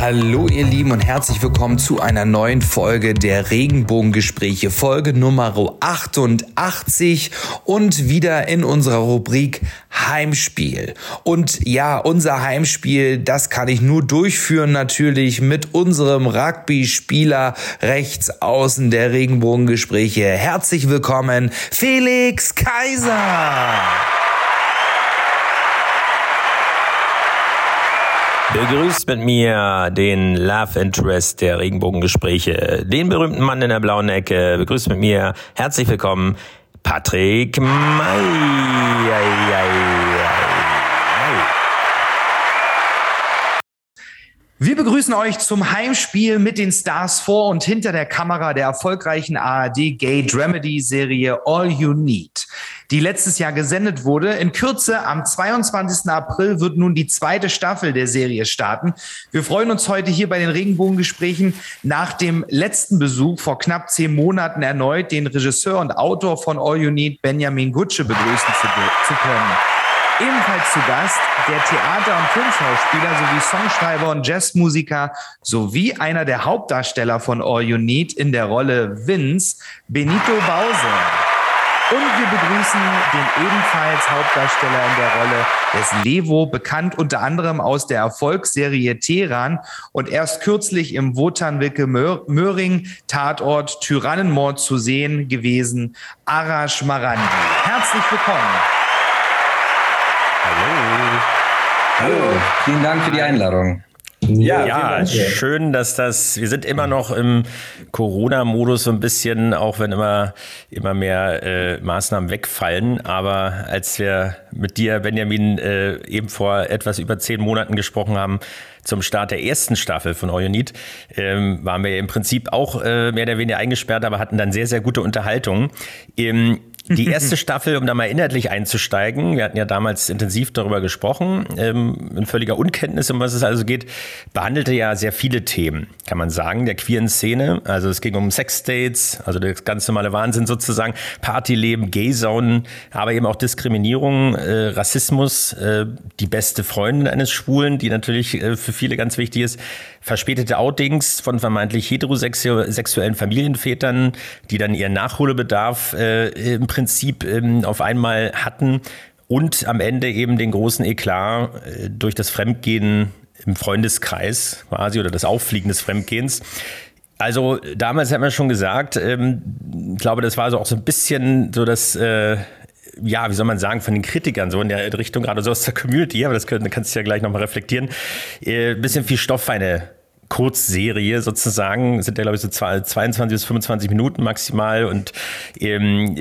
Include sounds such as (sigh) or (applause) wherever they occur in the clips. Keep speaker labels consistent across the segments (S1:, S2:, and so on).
S1: Hallo ihr Lieben und herzlich willkommen zu einer neuen Folge der Regenbogengespräche, Folge Nummer 88 und wieder in unserer Rubrik Heimspiel. Und ja, unser Heimspiel, das kann ich nur durchführen natürlich mit unserem Rugby-Spieler rechts außen der Regenbogengespräche. Herzlich willkommen, Felix Kaiser!
S2: Begrüßt mit mir den Love Interest der Regenbogengespräche, den berühmten Mann in der blauen Ecke. Begrüßt mit mir, herzlich willkommen, Patrick May.
S1: Wir begrüßen euch zum Heimspiel mit den Stars vor und hinter der Kamera der erfolgreichen ARD Gay Dramedy Serie All You Need die letztes Jahr gesendet wurde. In Kürze, am 22. April, wird nun die zweite Staffel der Serie starten. Wir freuen uns heute hier bei den Regenbogengesprächen nach dem letzten Besuch vor knapp zehn Monaten erneut den Regisseur und Autor von All You Need, Benjamin Gutsche, begrüßen zu, zu können. Ebenfalls zu Gast der Theater- und Filmschauspieler sowie Songschreiber und Jazzmusiker sowie einer der Hauptdarsteller von All You Need in der Rolle Vince, Benito Bowser. Und wir begrüßen den ebenfalls Hauptdarsteller in der Rolle des Levo, bekannt unter anderem aus der Erfolgsserie Teheran und erst kürzlich im Wotanwicke Möhring Tatort Tyrannenmord zu sehen gewesen, Arash Marandi. Herzlich willkommen.
S3: Hallo. Hallo, vielen Dank für die Einladung.
S2: Ja, ja schön, dass das, wir sind immer noch im Corona-Modus so ein bisschen, auch wenn immer, immer mehr äh, Maßnahmen wegfallen. Aber als wir mit dir, Benjamin, äh, eben vor etwas über zehn Monaten gesprochen haben, zum Start der ersten Staffel von Need, ähm, waren wir im Prinzip auch äh, mehr oder weniger eingesperrt, aber hatten dann sehr, sehr gute Unterhaltungen. Ähm, die erste Staffel, um da mal inhaltlich einzusteigen, wir hatten ja damals intensiv darüber gesprochen, ähm, in völliger Unkenntnis, um was es also geht, behandelte ja sehr viele Themen, kann man sagen, der queeren Szene. Also es ging um Sexdates, also das ganz normale Wahnsinn sozusagen, Partyleben, Gayzone, aber eben auch Diskriminierung, äh, Rassismus, äh, die beste Freundin eines Schwulen, die natürlich äh, für viele ganz wichtig ist, verspätete Outings von vermeintlich heterosexuellen Familienvätern, die dann ihren Nachholbedarf äh, im Prinzip ähm, auf einmal hatten und am Ende eben den großen Eklat äh, durch das Fremdgehen im Freundeskreis quasi oder das Auffliegen des Fremdgehens. Also damals hat man schon gesagt, ähm, ich glaube, das war so auch so ein bisschen so das, äh, ja, wie soll man sagen, von den Kritikern so in der Richtung, gerade so aus der Community, aber das kannst du ja gleich nochmal reflektieren, äh, bisschen viel Stoff für eine Kurzserie sozusagen. sind ja, glaube ich, so 22 bis 25 Minuten maximal und ähm,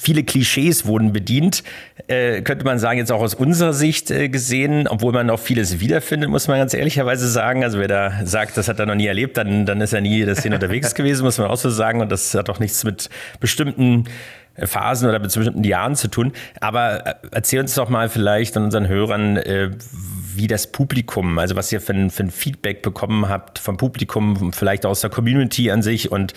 S2: viele Klischees wurden bedient. Äh, könnte man sagen, jetzt auch aus unserer Sicht äh, gesehen, obwohl man auch vieles wiederfindet, muss man ganz ehrlicherweise sagen. Also wer da sagt, das hat er noch nie erlebt, dann, dann ist er nie das Szene (laughs) unterwegs gewesen, muss man auch so sagen. Und das hat auch nichts mit bestimmten Phasen oder mit bestimmten Jahren zu tun. Aber äh, erzähl uns doch mal vielleicht an unseren Hörern, äh, wie das Publikum, also was ihr für ein, für ein Feedback bekommen habt vom Publikum, vielleicht aus der Community an sich und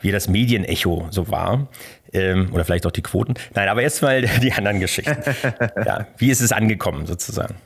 S2: wie das Medienecho so war. Ähm, oder vielleicht auch die Quoten. Nein, aber erstmal (laughs) die anderen Geschichten. ja, wie ist es angekommen sozusagen?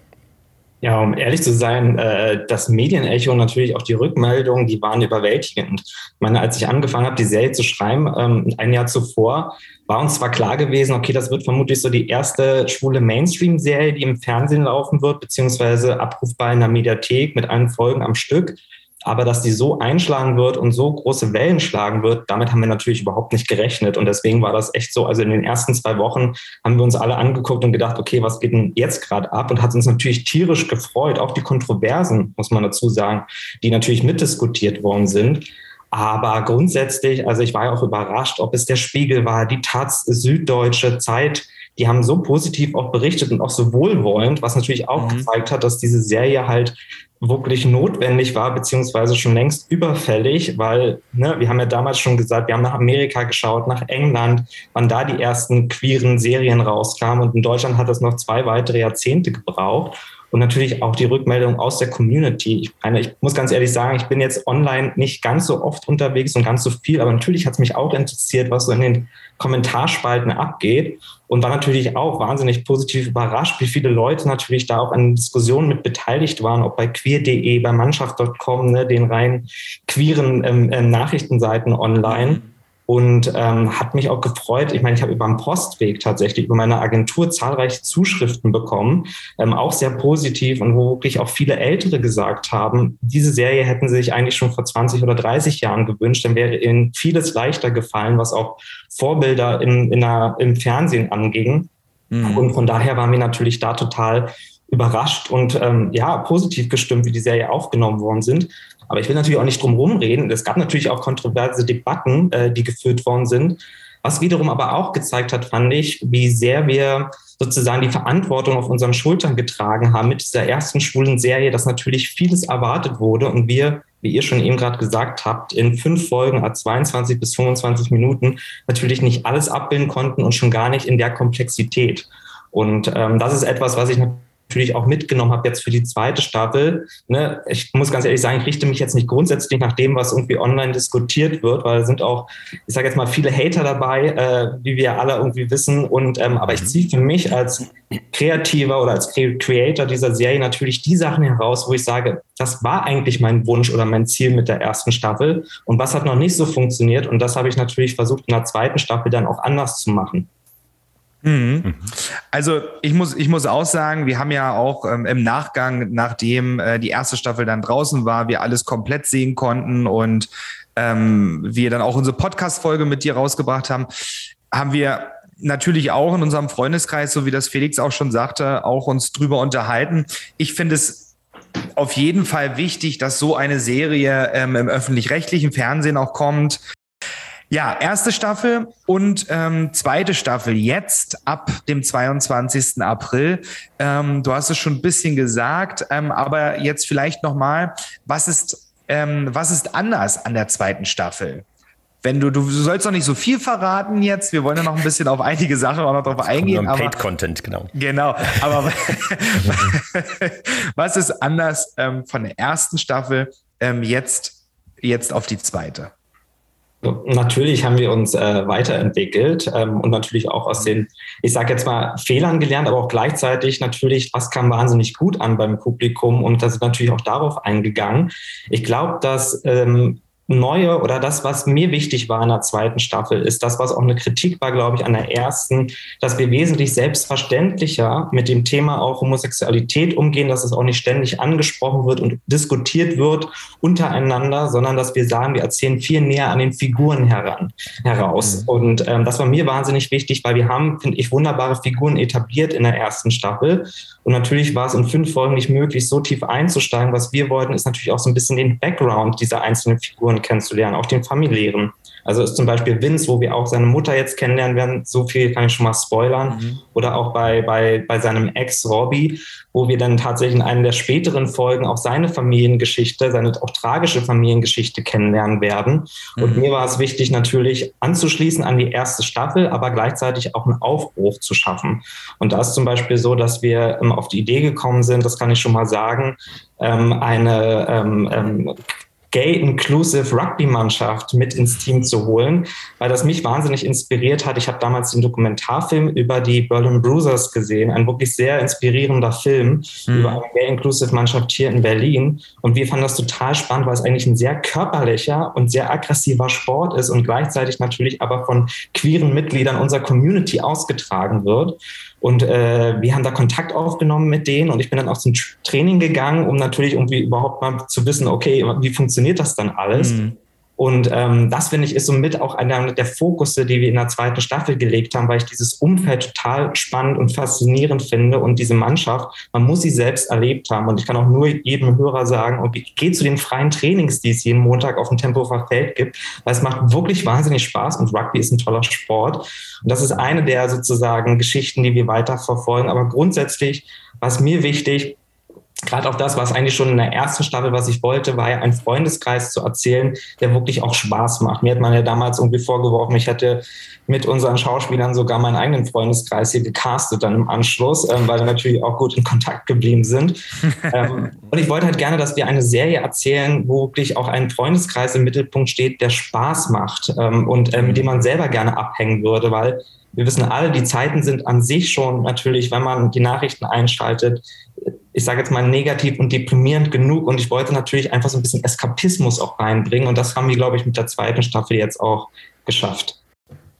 S4: Ja, um ehrlich zu sein, äh, das Medienecho und natürlich auch die Rückmeldungen, die waren überwältigend. Ich meine, als ich angefangen habe, die Serie zu schreiben, ähm, ein Jahr zuvor, war uns zwar klar gewesen, okay, das wird vermutlich so die erste schwule Mainstream-Serie, die im Fernsehen laufen wird, beziehungsweise abrufbar in der Mediathek mit allen Folgen am Stück. Aber dass die so einschlagen wird und so große Wellen schlagen wird, damit haben wir natürlich überhaupt nicht gerechnet. Und deswegen war das echt so. Also in den ersten zwei Wochen haben wir uns alle angeguckt und gedacht, okay, was geht denn jetzt gerade ab? Und hat uns natürlich tierisch gefreut. Auch die Kontroversen, muss man dazu sagen, die natürlich mitdiskutiert worden sind. Aber grundsätzlich, also ich war ja auch überrascht, ob es der Spiegel war, die Taz, Süddeutsche Zeit, die haben so positiv auch berichtet und auch so wohlwollend, was natürlich auch mhm. gezeigt hat, dass diese Serie halt wirklich notwendig war, beziehungsweise schon längst überfällig, weil ne, wir haben ja damals schon gesagt, wir haben nach Amerika geschaut, nach England, wann da die ersten queeren Serien rauskamen und in Deutschland hat das noch zwei weitere Jahrzehnte gebraucht. Und natürlich auch die Rückmeldung aus der Community. Ich meine, ich muss ganz ehrlich sagen, ich bin jetzt online nicht ganz so oft unterwegs und ganz so viel, aber natürlich hat es mich auch interessiert, was so in den Kommentarspalten abgeht und war natürlich auch wahnsinnig positiv überrascht, wie viele Leute natürlich da auch an Diskussionen mit beteiligt waren, ob bei queer.de, bei Mannschaft.com, ne, den rein queeren ähm, äh, Nachrichtenseiten online und ähm, hat mich auch gefreut. Ich meine, ich habe über den Postweg tatsächlich über meine Agentur zahlreiche Zuschriften bekommen, ähm, auch sehr positiv und wo wirklich auch viele Ältere gesagt haben, diese Serie hätten sie sich eigentlich schon vor 20 oder 30 Jahren gewünscht, dann wäre ihnen vieles leichter gefallen, was auch Vorbilder in, in der, im Fernsehen anging. Mhm. Und von daher waren wir natürlich da total überrascht und ähm, ja, positiv gestimmt, wie die Serie aufgenommen worden sind. Aber ich will natürlich auch nicht drum rumreden. Es gab natürlich auch kontroverse Debatten, äh, die geführt worden sind. Was wiederum aber auch gezeigt hat, fand ich, wie sehr wir sozusagen die Verantwortung auf unseren Schultern getragen haben mit dieser ersten schwulen Serie, dass natürlich vieles erwartet wurde und wir, wie ihr schon eben gerade gesagt habt, in fünf Folgen a 22 bis 25 Minuten natürlich nicht alles abbilden konnten und schon gar nicht in der Komplexität. Und ähm, das ist etwas, was ich natürlich auch mitgenommen habe jetzt für die zweite Staffel. Ne, ich muss ganz ehrlich sagen, ich richte mich jetzt nicht grundsätzlich nach dem, was irgendwie online diskutiert wird, weil es sind auch, ich sage jetzt mal, viele Hater dabei, äh, wie wir alle irgendwie wissen. Und ähm, aber ich mhm. ziehe für mich als Kreativer oder als Creator dieser Serie natürlich die Sachen heraus, wo ich sage, das war eigentlich mein Wunsch oder mein Ziel mit der ersten Staffel. Und was hat noch nicht so funktioniert? Und das habe ich natürlich versucht, in der zweiten Staffel dann auch anders zu machen.
S1: Mhm. Also ich muss, ich muss auch sagen, wir haben ja auch ähm, im Nachgang, nachdem äh, die erste Staffel dann draußen war, wir alles komplett sehen konnten und ähm, wir dann auch unsere Podcast-Folge mit dir rausgebracht haben, haben wir natürlich auch in unserem Freundeskreis, so wie das Felix auch schon sagte, auch uns drüber unterhalten. Ich finde es auf jeden Fall wichtig, dass so eine Serie ähm, im öffentlich-rechtlichen Fernsehen auch kommt, ja, erste Staffel und ähm, zweite Staffel jetzt ab dem 22. April. Ähm, du hast es schon ein bisschen gesagt, ähm, aber jetzt vielleicht nochmal, was ist, ähm, was ist anders an der zweiten Staffel? Wenn du, du sollst doch nicht so viel verraten jetzt. Wir wollen ja noch ein bisschen auf einige Sachen auch noch drauf eingehen.
S2: Paid-Content, genau.
S1: Genau. Aber (laughs) (laughs) was ist anders ähm, von der ersten Staffel ähm, jetzt, jetzt auf die zweite?
S4: Natürlich haben wir uns äh, weiterentwickelt ähm, und natürlich auch aus den, ich sage jetzt mal, Fehlern gelernt, aber auch gleichzeitig natürlich, was kam wahnsinnig gut an beim Publikum und da sind natürlich auch darauf eingegangen. Ich glaube, dass ähm, Neue oder das, was mir wichtig war in der zweiten Staffel, ist das, was auch eine Kritik war, glaube ich, an der ersten, dass wir wesentlich selbstverständlicher mit dem Thema auch Homosexualität umgehen, dass es auch nicht ständig angesprochen wird und diskutiert wird untereinander, sondern dass wir sagen, wir erzählen viel näher an den Figuren heran, heraus. Mhm. Und ähm, das war mir wahnsinnig wichtig, weil wir haben, finde ich, wunderbare Figuren etabliert in der ersten Staffel. Und natürlich war es in fünf Folgen nicht möglich, so tief einzusteigen. Was wir wollten, ist natürlich auch so ein bisschen den Background dieser einzelnen Figuren kennenzulernen, auch den familiären. Also ist zum Beispiel Vince, wo wir auch seine Mutter jetzt kennenlernen werden, so viel kann ich schon mal spoilern. Mhm. Oder auch bei, bei, bei seinem Ex Robbie, wo wir dann tatsächlich in einer der späteren Folgen auch seine Familiengeschichte, seine auch tragische Familiengeschichte kennenlernen werden. Mhm. Und mir war es wichtig, natürlich anzuschließen an die erste Staffel, aber gleichzeitig auch einen Aufbruch zu schaffen. Und da ist zum Beispiel so, dass wir ähm, auf die Idee gekommen sind, das kann ich schon mal sagen, ähm, eine ähm, ähm Gay-Inclusive Rugby-Mannschaft mit ins Team zu holen, weil das mich wahnsinnig inspiriert hat. Ich habe damals den Dokumentarfilm über die Berlin Bruisers gesehen, ein wirklich sehr inspirierender Film mhm. über eine Gay-Inclusive Mannschaft hier in Berlin. Und wir fanden das total spannend, weil es eigentlich ein sehr körperlicher und sehr aggressiver Sport ist und gleichzeitig natürlich aber von queeren Mitgliedern unserer Community ausgetragen wird. Und äh, wir haben da Kontakt aufgenommen mit denen und ich bin dann auch zum Training gegangen, um natürlich irgendwie überhaupt mal zu wissen, okay, wie funktioniert das dann alles? Mhm. Und ähm, das finde ich ist somit auch einer der Fokusse, die wir in der zweiten Staffel gelegt haben, weil ich dieses Umfeld total spannend und faszinierend finde und diese Mannschaft, man muss sie selbst erlebt haben. Und ich kann auch nur jedem Hörer sagen, okay, geh zu den freien Trainings, die es jeden Montag auf dem Tempofer Feld gibt, weil es macht wirklich wahnsinnig Spaß und Rugby ist ein toller Sport. Und das ist eine der sozusagen Geschichten, die wir weiter verfolgen. Aber grundsätzlich, was mir wichtig, gerade auch das, was eigentlich schon in der ersten Staffel, was ich wollte, war ja einen Freundeskreis zu erzählen, der wirklich auch Spaß macht. Mir hat man ja damals irgendwie vorgeworfen, ich hätte mit unseren Schauspielern sogar meinen eigenen Freundeskreis hier gecastet dann im Anschluss, ähm, weil wir natürlich auch gut in Kontakt geblieben sind. (laughs) ähm, und ich wollte halt gerne, dass wir eine Serie erzählen, wo wirklich auch ein Freundeskreis im Mittelpunkt steht, der Spaß macht ähm, und äh, mit dem man selber gerne abhängen würde, weil wir wissen alle, die Zeiten sind an sich schon natürlich, wenn man die Nachrichten einschaltet, ich sage jetzt mal negativ und deprimierend genug. Und ich wollte natürlich einfach so ein bisschen Eskapismus auch reinbringen. Und das haben wir, glaube ich, mit der zweiten Staffel jetzt auch geschafft.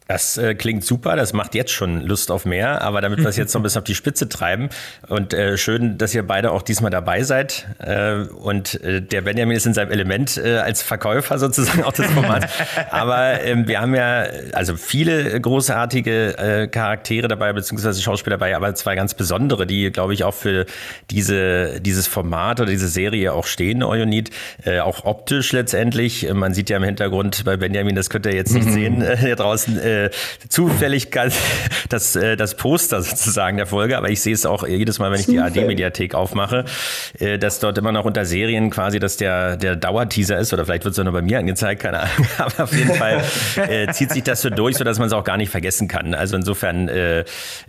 S2: Das äh, klingt super, das macht jetzt schon Lust auf mehr, aber damit wir es jetzt noch ein bisschen auf die Spitze treiben und äh, schön, dass ihr beide auch diesmal dabei seid äh, und äh, der Benjamin ist in seinem Element äh, als Verkäufer sozusagen auch des Formats, (laughs) aber ähm, wir haben ja also viele großartige äh, Charaktere dabei, beziehungsweise Schauspieler dabei, aber zwei ganz besondere, die glaube ich auch für diese, dieses Format oder diese Serie auch stehen, Need, auch optisch letztendlich, man sieht ja im Hintergrund bei Benjamin, das könnt ihr jetzt nicht (laughs) sehen hier draußen, äh, zufällig (laughs) das, äh, das Poster sozusagen der Folge, aber ich sehe es auch jedes Mal, wenn ich die AD-Mediathek aufmache, äh, dass dort immer noch unter Serien quasi, dass der, der Dauerteaser ist oder vielleicht wird es nur bei mir angezeigt, keine Ahnung, (laughs) aber auf jeden Fall äh, zieht sich das so durch, sodass man es auch gar nicht vergessen kann. Also insofern äh,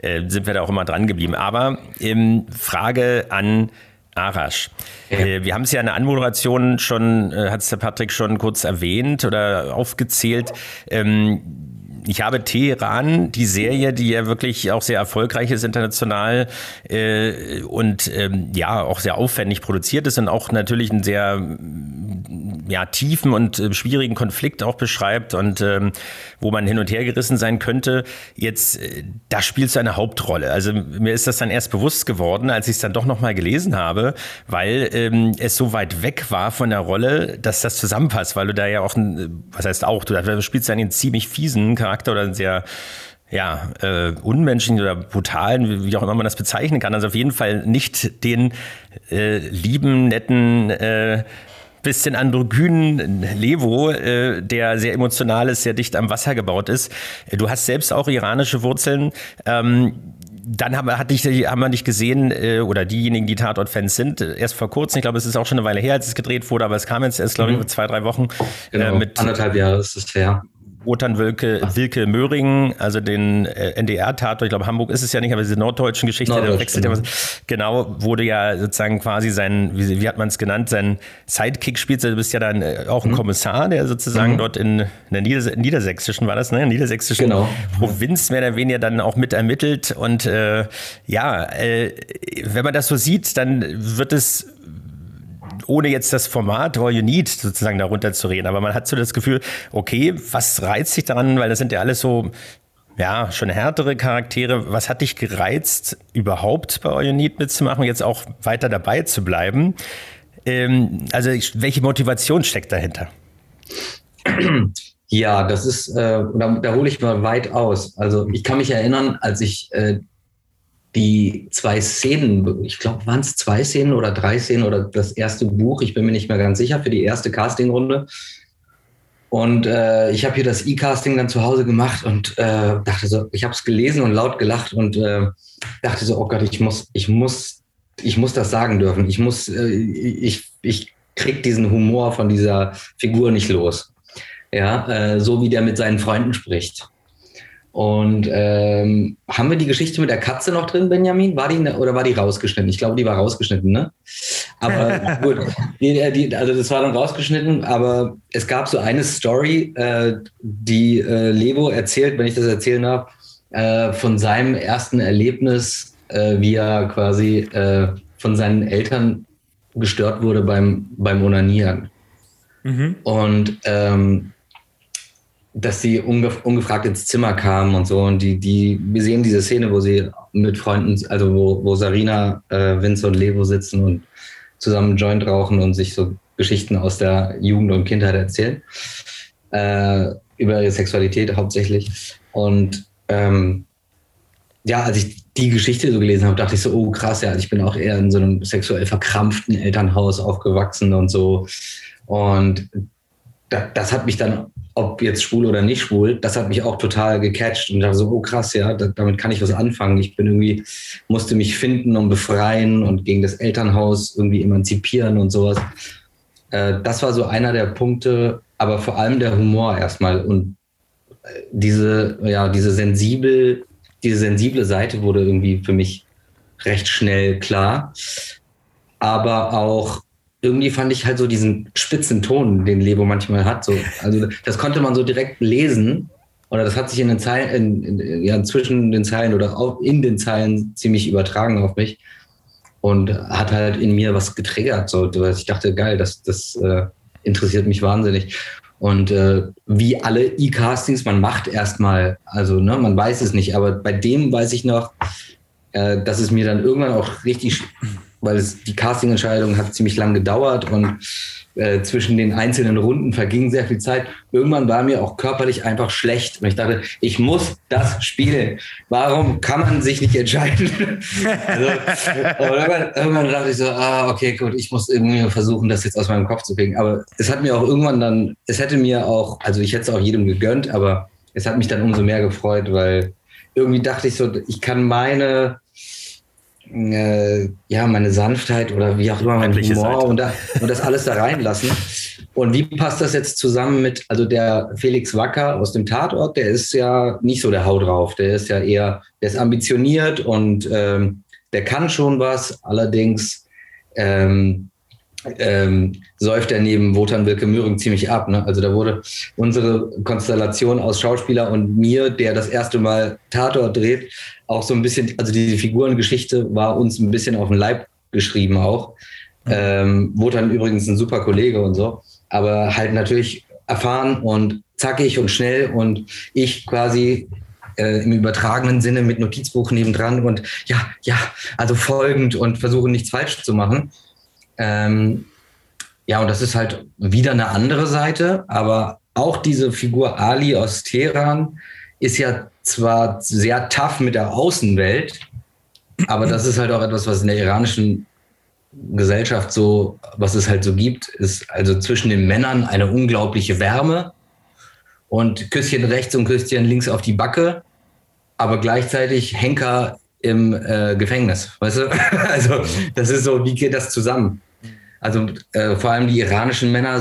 S2: äh, sind wir da auch immer dran geblieben. Aber ähm, Frage an Arash. Ja. Äh, wir haben es ja in der Anmoderation schon, äh, hat es der Patrick schon kurz erwähnt oder aufgezählt. Ähm, ich habe Teheran, die Serie, die ja wirklich auch sehr erfolgreich ist international äh, und ähm, ja auch sehr aufwendig produziert ist und auch natürlich einen sehr ja, tiefen und äh, schwierigen Konflikt auch beschreibt und ähm, wo man hin und her gerissen sein könnte. Jetzt, äh, da spielst du eine Hauptrolle. Also mir ist das dann erst bewusst geworden, als ich es dann doch nochmal gelesen habe, weil ähm, es so weit weg war von der Rolle, dass das zusammenpasst, weil du da ja auch, ein, was heißt auch, du spielst einen ziemlich fiesen Charakter oder einen sehr ja, äh, unmenschlichen oder brutalen, wie, auch immer man das bezeichnen kann. Also auf jeden Fall nicht den äh, lieben, netten äh, bisschen androgynen Levo, äh, der sehr emotional ist, sehr dicht am Wasser gebaut ist. Du hast selbst auch iranische Wurzeln. Ähm, dann haben, hat dich, haben wir nicht gesehen, äh, oder diejenigen, die Tatort-Fans sind, erst vor kurzem, ich glaube, es ist auch schon eine Weile her, als es gedreht wurde, aber es kam jetzt erst, glaube ich, mhm. zwei, drei Wochen.
S3: Genau, äh, mit, anderthalb Jahre ist es her.
S2: Wotan Wilke, Wilke Möhringen, also den äh, NDR-Tatort, ich glaube Hamburg ist es ja nicht, aber diese norddeutschen Geschichte, Norddeutsch, der wechselt genau. ja was. Genau, wurde ja sozusagen quasi sein, wie, wie hat man es genannt, sein Sidekick spielt. Du bist ja dann äh, auch ein mhm. Kommissar, der sozusagen mhm. dort in, in der Nieders niedersächsischen, war das, ne? Niedersächsischen genau. Provinz mehr oder weniger dann auch mit ermittelt. Und äh, ja, äh, wenn man das so sieht, dann wird es ohne jetzt das Format All You Need sozusagen darunter zu reden, aber man hat so das Gefühl, okay, was reizt sich daran, weil das sind ja alles so ja, schon härtere Charaktere. Was hat dich gereizt, überhaupt bei All You Need mitzumachen, jetzt auch weiter dabei zu bleiben? Ähm, also, welche Motivation steckt dahinter?
S3: Ja, das ist, äh, da, da hole ich mal weit aus. Also, ich kann mich erinnern, als ich äh, die zwei Szenen, ich glaube, waren es zwei Szenen oder drei Szenen oder das erste Buch, ich bin mir nicht mehr ganz sicher, für die erste Castingrunde. Und äh, ich habe hier das E-Casting dann zu Hause gemacht und äh, dachte so, ich habe es gelesen und laut gelacht und äh, dachte so, oh Gott, ich muss, ich muss, ich muss das sagen dürfen. Ich muss, äh, ich, ich krieg diesen Humor von dieser Figur nicht los. Ja, äh, so wie der mit seinen Freunden spricht. Und ähm, haben wir die Geschichte mit der Katze noch drin, Benjamin? War die ne, oder war die rausgeschnitten? Ich glaube, die war rausgeschnitten, ne? Aber (laughs) gut, die, die, also das war dann rausgeschnitten, aber es gab so eine Story, äh, die äh, Levo erzählt, wenn ich das erzählen darf, äh, von seinem ersten Erlebnis, äh, wie er quasi äh, von seinen Eltern gestört wurde beim, beim Onanieren. Mhm. Und ähm, dass sie ungef ungefragt ins Zimmer kamen und so. Und die, die, wir sehen diese Szene, wo sie mit Freunden, also wo, wo Sarina, äh, Vince und Levo sitzen und zusammen Joint rauchen und sich so Geschichten aus der Jugend und Kindheit erzählen. Äh, über ihre Sexualität hauptsächlich. Und ähm, ja, als ich die Geschichte so gelesen habe, dachte ich so, oh krass, ja, ich bin auch eher in so einem sexuell verkrampften Elternhaus aufgewachsen und so. Und das hat mich dann ob jetzt schwul oder nicht schwul, das hat mich auch total gecatcht und dachte so, oh krass, ja, da, damit kann ich was anfangen. Ich bin irgendwie, musste mich finden und befreien und gegen das Elternhaus irgendwie emanzipieren und sowas. Äh, das war so einer der Punkte, aber vor allem der Humor erstmal und äh, diese, ja, diese sensibel, diese sensible Seite wurde irgendwie für mich recht schnell klar. Aber auch irgendwie fand ich halt so diesen spitzen Ton, den Lebo manchmal hat. So. Also das konnte man so direkt lesen. Oder das hat sich in den Zeilen, in, in, ja, zwischen den Zeilen oder auch in den Zeilen ziemlich übertragen auf mich. Und hat halt in mir was getriggert. So. Ich dachte, geil, das, das äh, interessiert mich wahnsinnig. Und äh, wie alle E-Castings, man macht erstmal, also ne, man weiß es nicht, aber bei dem weiß ich noch, äh, dass es mir dann irgendwann auch richtig weil es, die Castingentscheidung hat ziemlich lang gedauert und äh, zwischen den einzelnen Runden verging sehr viel Zeit. Irgendwann war mir auch körperlich einfach schlecht. Und ich dachte, ich muss das spielen. Warum kann man sich nicht entscheiden? (laughs) also, irgendwann, irgendwann, dachte ich so, ah, okay, gut, ich muss irgendwie versuchen, das jetzt aus meinem Kopf zu kriegen. Aber es hat mir auch irgendwann dann, es hätte mir auch, also ich hätte es auch jedem gegönnt, aber es hat mich dann umso mehr gefreut, weil irgendwie dachte ich so, ich kann meine äh, ja, meine Sanftheit oder wie auch immer, mein Humor und, da, und, das alles da reinlassen. Und wie passt das jetzt zusammen mit, also der Felix Wacker aus dem Tatort, der ist ja nicht so der Hau drauf, der ist ja eher, der ist ambitioniert und ähm, der kann schon was, allerdings ähm, ähm, säuft er neben Wotan Wilke Möhring ziemlich ab. Ne? Also da wurde unsere Konstellation aus Schauspieler und mir, der das erste Mal Tatort dreht, auch so ein bisschen, also diese Figurengeschichte war uns ein bisschen auf den Leib geschrieben auch. Ähm, Wotan übrigens ein super Kollege und so, aber halt natürlich erfahren und zackig und schnell und ich quasi äh, im übertragenen Sinne mit Notizbuch nebendran und ja, ja, also folgend und versuche nichts falsch zu machen. Ähm, ja, und das ist halt wieder eine andere Seite, aber auch diese Figur Ali aus Teheran ist ja zwar sehr tough mit der Außenwelt, aber das ist halt auch etwas, was in der iranischen Gesellschaft so, was es halt so gibt, ist also zwischen den Männern eine unglaubliche Wärme und Küsschen rechts und Küsschen links auf die Backe, aber gleichzeitig Henker im äh, Gefängnis, weißt du? (laughs) also das ist so, wie geht das zusammen? Also äh, vor allem die iranischen Männer,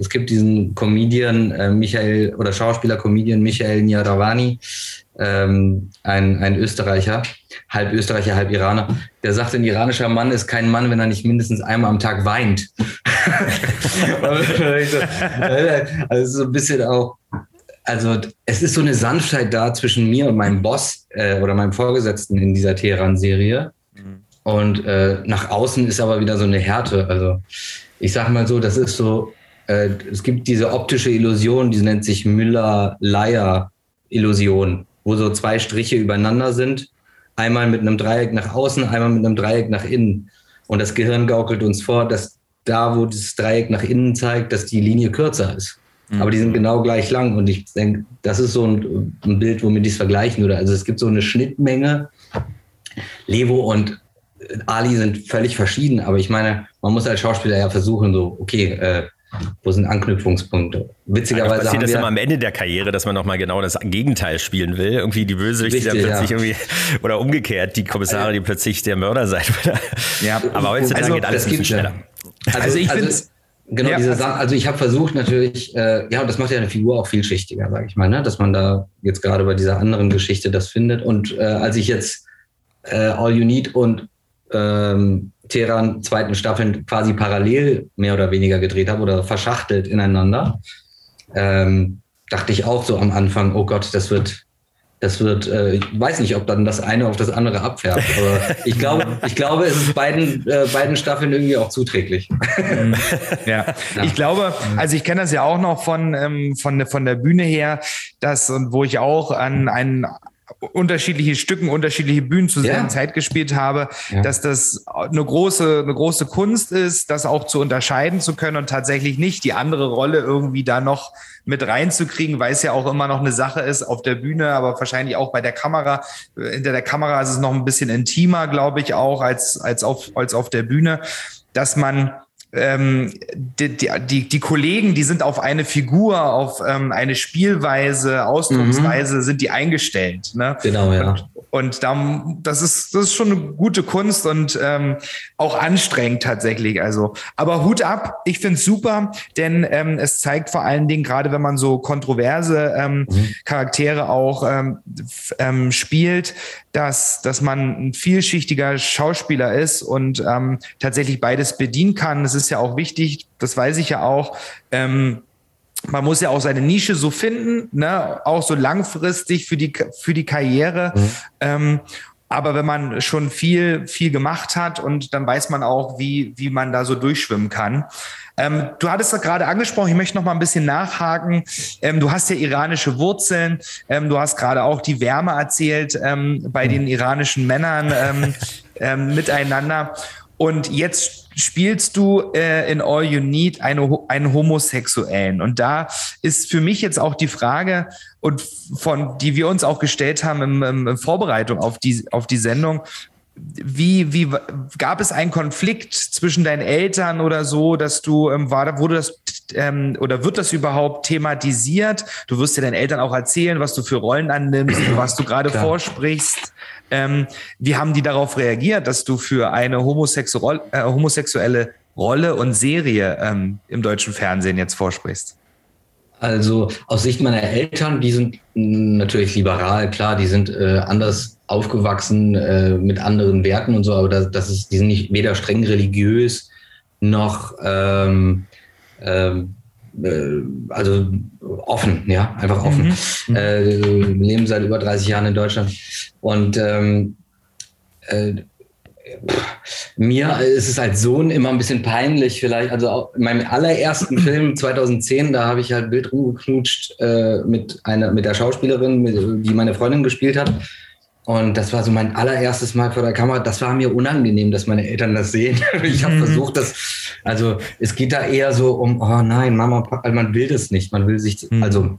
S3: es gibt diesen Comedian äh, Michael oder Schauspieler Comedian Michael Niaravani, ähm, ein, ein Österreicher, halb Österreicher, halb Iraner, der sagt, ein iranischer Mann ist kein Mann, wenn er nicht mindestens einmal am Tag weint. (laughs) (laughs) also so ein bisschen auch also es ist so eine Sanftheit da zwischen mir und meinem Boss äh, oder meinem Vorgesetzten in dieser Teheran-Serie. Mhm. Und äh, nach außen ist aber wieder so eine Härte. Also ich sag mal so, das ist so, äh, es gibt diese optische Illusion, die nennt sich Müller-Leier-Illusion, wo so zwei Striche übereinander sind. Einmal mit einem Dreieck nach außen, einmal mit einem Dreieck nach innen. Und das Gehirn gaukelt uns vor, dass da, wo das Dreieck nach innen zeigt, dass die Linie kürzer ist. Mhm. Aber die sind genau gleich lang. Und ich denke, das ist so ein, ein Bild, womit ich es vergleichen würde. Also es gibt so eine Schnittmenge. Levo und Ali sind völlig verschieden, aber ich meine, man muss als Schauspieler ja versuchen, so, okay, äh, wo sind Anknüpfungspunkte?
S2: Witzigerweise. passiert das immer am Ende der Karriere, dass man nochmal genau das Gegenteil spielen will. Irgendwie die Bösewichte, die dann plötzlich ja. irgendwie, oder umgekehrt, die Kommissare, die plötzlich der Mörder sein. ja, aber heutzutage also, geht alles ein bisschen schneller.
S3: Also, also ich also, finde Genau, ja, diese also, Sachen. Also ich habe versucht natürlich, äh, ja, und das macht ja eine Figur auch vielschichtiger, sage ich mal, ne? dass man da jetzt gerade bei dieser anderen Geschichte das findet. Und äh, als ich jetzt äh, All You Need und ähm, Teheran zweiten Staffeln quasi parallel mehr oder weniger gedreht habe oder verschachtelt ineinander, ähm, dachte ich auch so am Anfang, oh Gott, das wird das wird, äh, ich weiß nicht, ob dann das eine auf das andere abfärbt, aber ich glaube, (laughs) ich glaube, es ist beiden, äh, beiden Staffeln irgendwie auch zuträglich.
S1: ja. (laughs) ja. ich glaube, also ich kenne das ja auch noch von, ähm, von, von der Bühne her, dass, wo ich auch an einen unterschiedliche Stücken, unterschiedliche Bühnen zur selben ja. Zeit gespielt habe, ja. dass das eine große, eine große Kunst ist, das auch zu unterscheiden zu können und tatsächlich nicht die andere Rolle irgendwie da noch mit reinzukriegen, weil es ja auch immer noch eine Sache ist auf der Bühne, aber wahrscheinlich auch bei der Kamera. Hinter der Kamera ist es noch ein bisschen intimer, glaube ich, auch als, als auf, als auf der Bühne, dass man ähm, die, die, die Kollegen, die sind auf eine Figur, auf ähm, eine Spielweise, Ausdrucksweise, mhm. sind die eingestellt. Ne?
S3: Genau, ja.
S1: Und, und da, das ist, das ist schon eine gute Kunst und ähm, auch anstrengend tatsächlich. Also, aber Hut ab, ich finde es super, denn ähm, es zeigt vor allen Dingen, gerade wenn man so kontroverse ähm, mhm. Charaktere auch ähm, ähm, spielt, dass, dass man ein vielschichtiger Schauspieler ist und ähm, tatsächlich beides bedienen kann. Das ist ja auch wichtig, das weiß ich ja auch. Ähm, man muss ja auch seine Nische so finden, ne? auch so langfristig für die, für die Karriere. Mhm. Ähm, aber wenn man schon viel, viel gemacht hat und dann weiß man auch, wie, wie man da so durchschwimmen kann. Ähm, du hattest das gerade angesprochen, ich möchte noch mal ein bisschen nachhaken. Ähm, du hast ja iranische Wurzeln. Ähm, du hast gerade auch die Wärme erzählt ähm, bei mhm. den iranischen Männern ähm, (laughs) ähm, miteinander. Und jetzt spielst du äh, in All You Need eine, einen Homosexuellen. Und da ist für mich jetzt auch die Frage, und von die wir uns auch gestellt haben im, im, in Vorbereitung auf die, auf die Sendung, wie, wie gab es einen Konflikt zwischen deinen Eltern oder so, dass du ähm, war, wurde das ähm, oder wird das überhaupt thematisiert? Du wirst dir deinen Eltern auch erzählen, was du für Rollen annimmst, (clears throat) was du gerade vorsprichst. Ähm, wie haben die darauf reagiert, dass du für eine homosexuelle, äh, homosexuelle Rolle und Serie ähm, im deutschen Fernsehen jetzt vorsprichst?
S3: Also aus Sicht meiner Eltern, die sind natürlich liberal, klar, die sind äh, anders aufgewachsen äh, mit anderen Werten und so, aber das, das ist, die sind nicht weder streng religiös noch ähm, ähm, äh, also offen, ja, einfach offen. Mhm. Äh, leben seit über 30 Jahren in Deutschland und ähm, äh, mir ist es als Sohn immer ein bisschen peinlich, vielleicht. Also in meinem allerersten (clears throat) Film 2010, da habe ich halt Bild rumgeknutscht äh, mit einer, mit der Schauspielerin, mit, die meine Freundin gespielt hat. Und das war so mein allererstes Mal vor der Kamera. Das war mir unangenehm, dass meine Eltern das sehen. (laughs) Ich habe mhm. versucht, das, also es geht da eher so um, oh nein, Mama, Papa, also man will das nicht, man will sich, mhm. also,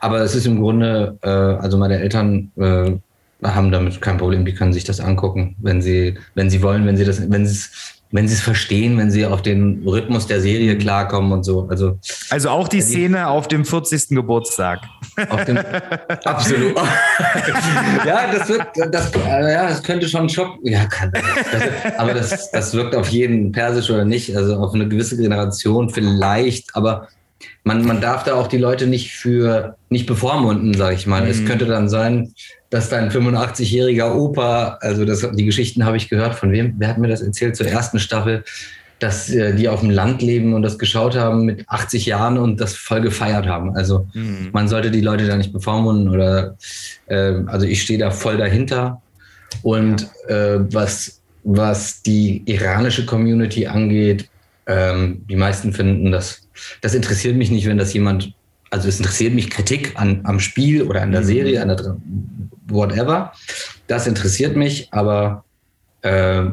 S3: aber es ist im Grunde, äh, also meine Eltern äh, haben damit kein Problem, die können sich das angucken, wenn sie, wenn sie wollen, wenn sie das, wenn sie es wenn sie es verstehen, wenn sie auf den Rhythmus der Serie klarkommen und so. Also,
S1: also auch die Szene auf dem 40. Geburtstag. Auf dem,
S3: absolut. (laughs) ja, das wird, das, ja, das könnte schon Schock. Ja, kann, das, aber das, das wirkt auf jeden Persisch oder nicht. Also auf eine gewisse Generation vielleicht, aber man, man darf da auch die Leute nicht für nicht bevormunden, sage ich mal. Mhm. Es könnte dann sein, dass dein 85-jähriger Opa, also das, die Geschichten habe ich gehört, von wem, wer hat mir das erzählt zur ersten Staffel, dass äh, die auf dem Land leben und das geschaut haben mit 80 Jahren und das voll gefeiert haben. Also mhm. man sollte die Leute da nicht bevormunden oder äh, also ich stehe da voll dahinter. Und äh, was, was die iranische Community angeht, ähm, die meisten finden, dass das interessiert mich nicht, wenn das jemand, also es interessiert mich Kritik an, am Spiel oder an der mhm. Serie, an der whatever. Das interessiert mich, aber äh,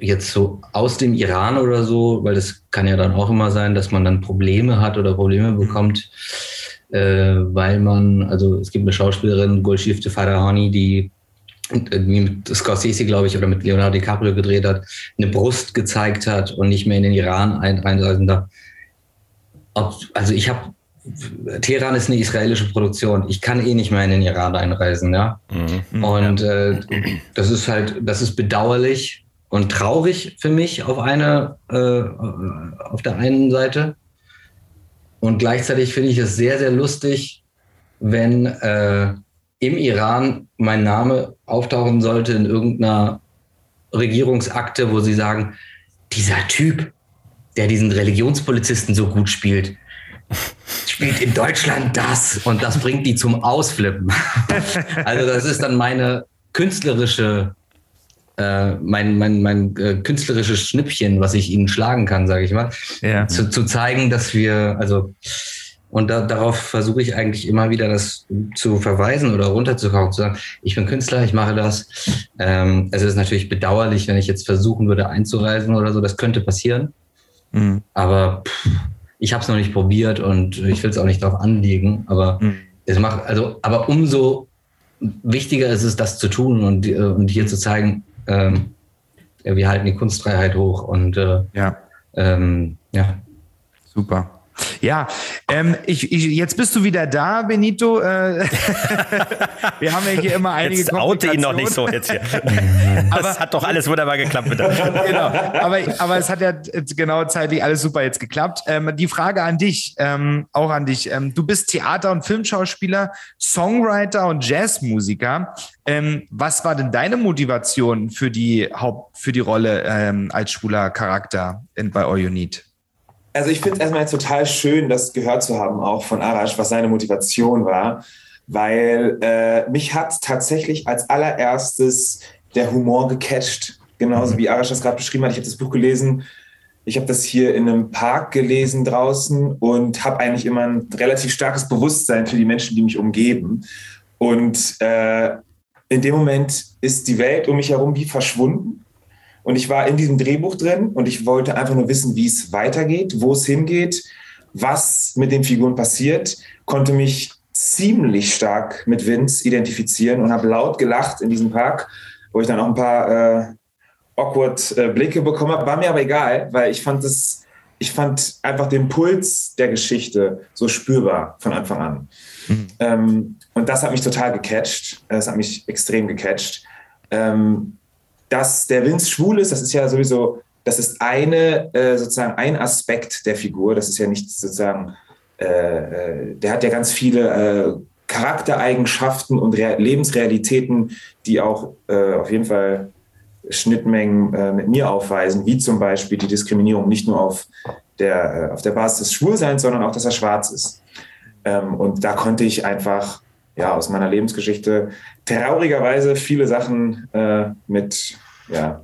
S3: jetzt so aus dem Iran oder so, weil das kann ja dann auch immer sein, dass man dann Probleme hat oder Probleme mhm. bekommt, äh, weil man, also es gibt eine Schauspielerin, Golshifte Farahani, die irgendwie mit Scorsese, glaube ich, oder mit Leonardo DiCaprio gedreht hat, eine Brust gezeigt hat und nicht mehr in den Iran einreisen darf. Also ich habe Teheran ist eine israelische Produktion. Ich kann eh nicht mehr in den Iran einreisen, ja. Mhm. Und äh, das ist halt, das ist bedauerlich und traurig für mich auf eine, äh, auf der einen Seite. Und gleichzeitig finde ich es sehr, sehr lustig, wenn äh, im Iran mein Name auftauchen sollte in irgendeiner Regierungsakte, wo sie sagen, dieser Typ, der diesen Religionspolizisten so gut spielt, spielt in Deutschland das und das bringt die zum Ausflippen. (laughs) also das ist dann meine künstlerische, äh, mein, mein, mein äh, künstlerisches Schnippchen, was ich ihnen schlagen kann, sage ich mal, ja. zu, zu zeigen, dass wir, also und da, darauf versuche ich eigentlich immer wieder das zu verweisen oder runterzukommen, zu sagen, ich bin Künstler, ich mache das. Ähm, es ist natürlich bedauerlich, wenn ich jetzt versuchen würde einzureisen oder so, das könnte passieren. Mhm. Aber pff, ich habe es noch nicht probiert und ich will es auch nicht darauf anlegen, aber mhm. es macht, also, aber umso wichtiger ist es, das zu tun und, äh, und hier zu zeigen, ähm, wir halten die Kunstfreiheit hoch und äh, ja. Ähm, ja.
S1: Super. Ja, ähm, ich, ich, jetzt bist du wieder da, Benito. Äh, (laughs) wir haben ja hier immer einige
S2: Jetzt oute ihn noch nicht so jetzt hier. (laughs) aber, das hat doch alles wunderbar geklappt. Bitte. (laughs)
S1: genau, aber, aber es hat ja genau zeitlich alles super jetzt geklappt. Ähm, die Frage an dich, ähm, auch an dich. Ähm, du bist Theater- und Filmschauspieler, Songwriter und Jazzmusiker. Ähm, was war denn deine Motivation für die Haupt, für die Rolle ähm, als schwuler Charakter in, bei All You Need?
S5: Also ich finde es erstmal jetzt total schön, das gehört zu haben, auch von Arash, was seine Motivation war, weil äh, mich hat tatsächlich als allererstes der Humor gecatcht. Genauso mhm. wie Arash das gerade beschrieben hat. Ich habe das Buch gelesen. Ich habe das hier in einem Park gelesen draußen und habe eigentlich immer ein relativ starkes Bewusstsein für die Menschen, die mich umgeben. Und äh, in dem Moment ist die Welt um mich herum wie verschwunden. Und ich war in diesem Drehbuch drin und ich wollte einfach nur wissen, wie es weitergeht, wo es hingeht, was mit den Figuren passiert, konnte mich ziemlich stark mit Vince identifizieren und habe laut gelacht in diesem Park, wo ich dann auch ein paar äh, awkward äh, Blicke bekommen habe. War mir aber egal, weil ich fand es, ich fand einfach den Puls der Geschichte so spürbar von Anfang an. Mhm. Ähm, und das hat mich total gecatcht. Das hat mich extrem gecatcht. Ähm, dass der Vince schwul ist, das ist ja sowieso, das ist eine, äh, sozusagen ein Aspekt der Figur. Das ist ja nicht sozusagen, äh, äh der hat ja ganz viele äh, Charaktereigenschaften und Re Lebensrealitäten, die auch äh, auf jeden Fall Schnittmengen mit mir aufweisen, wie zum Beispiel die Diskriminierung nicht nur auf der, auf der Basis des Schwulseins, sondern auch, dass er schwarz ist. Ähm, und da konnte ich einfach ja, aus meiner Lebensgeschichte traurigerweise viele Sachen äh, mit ja,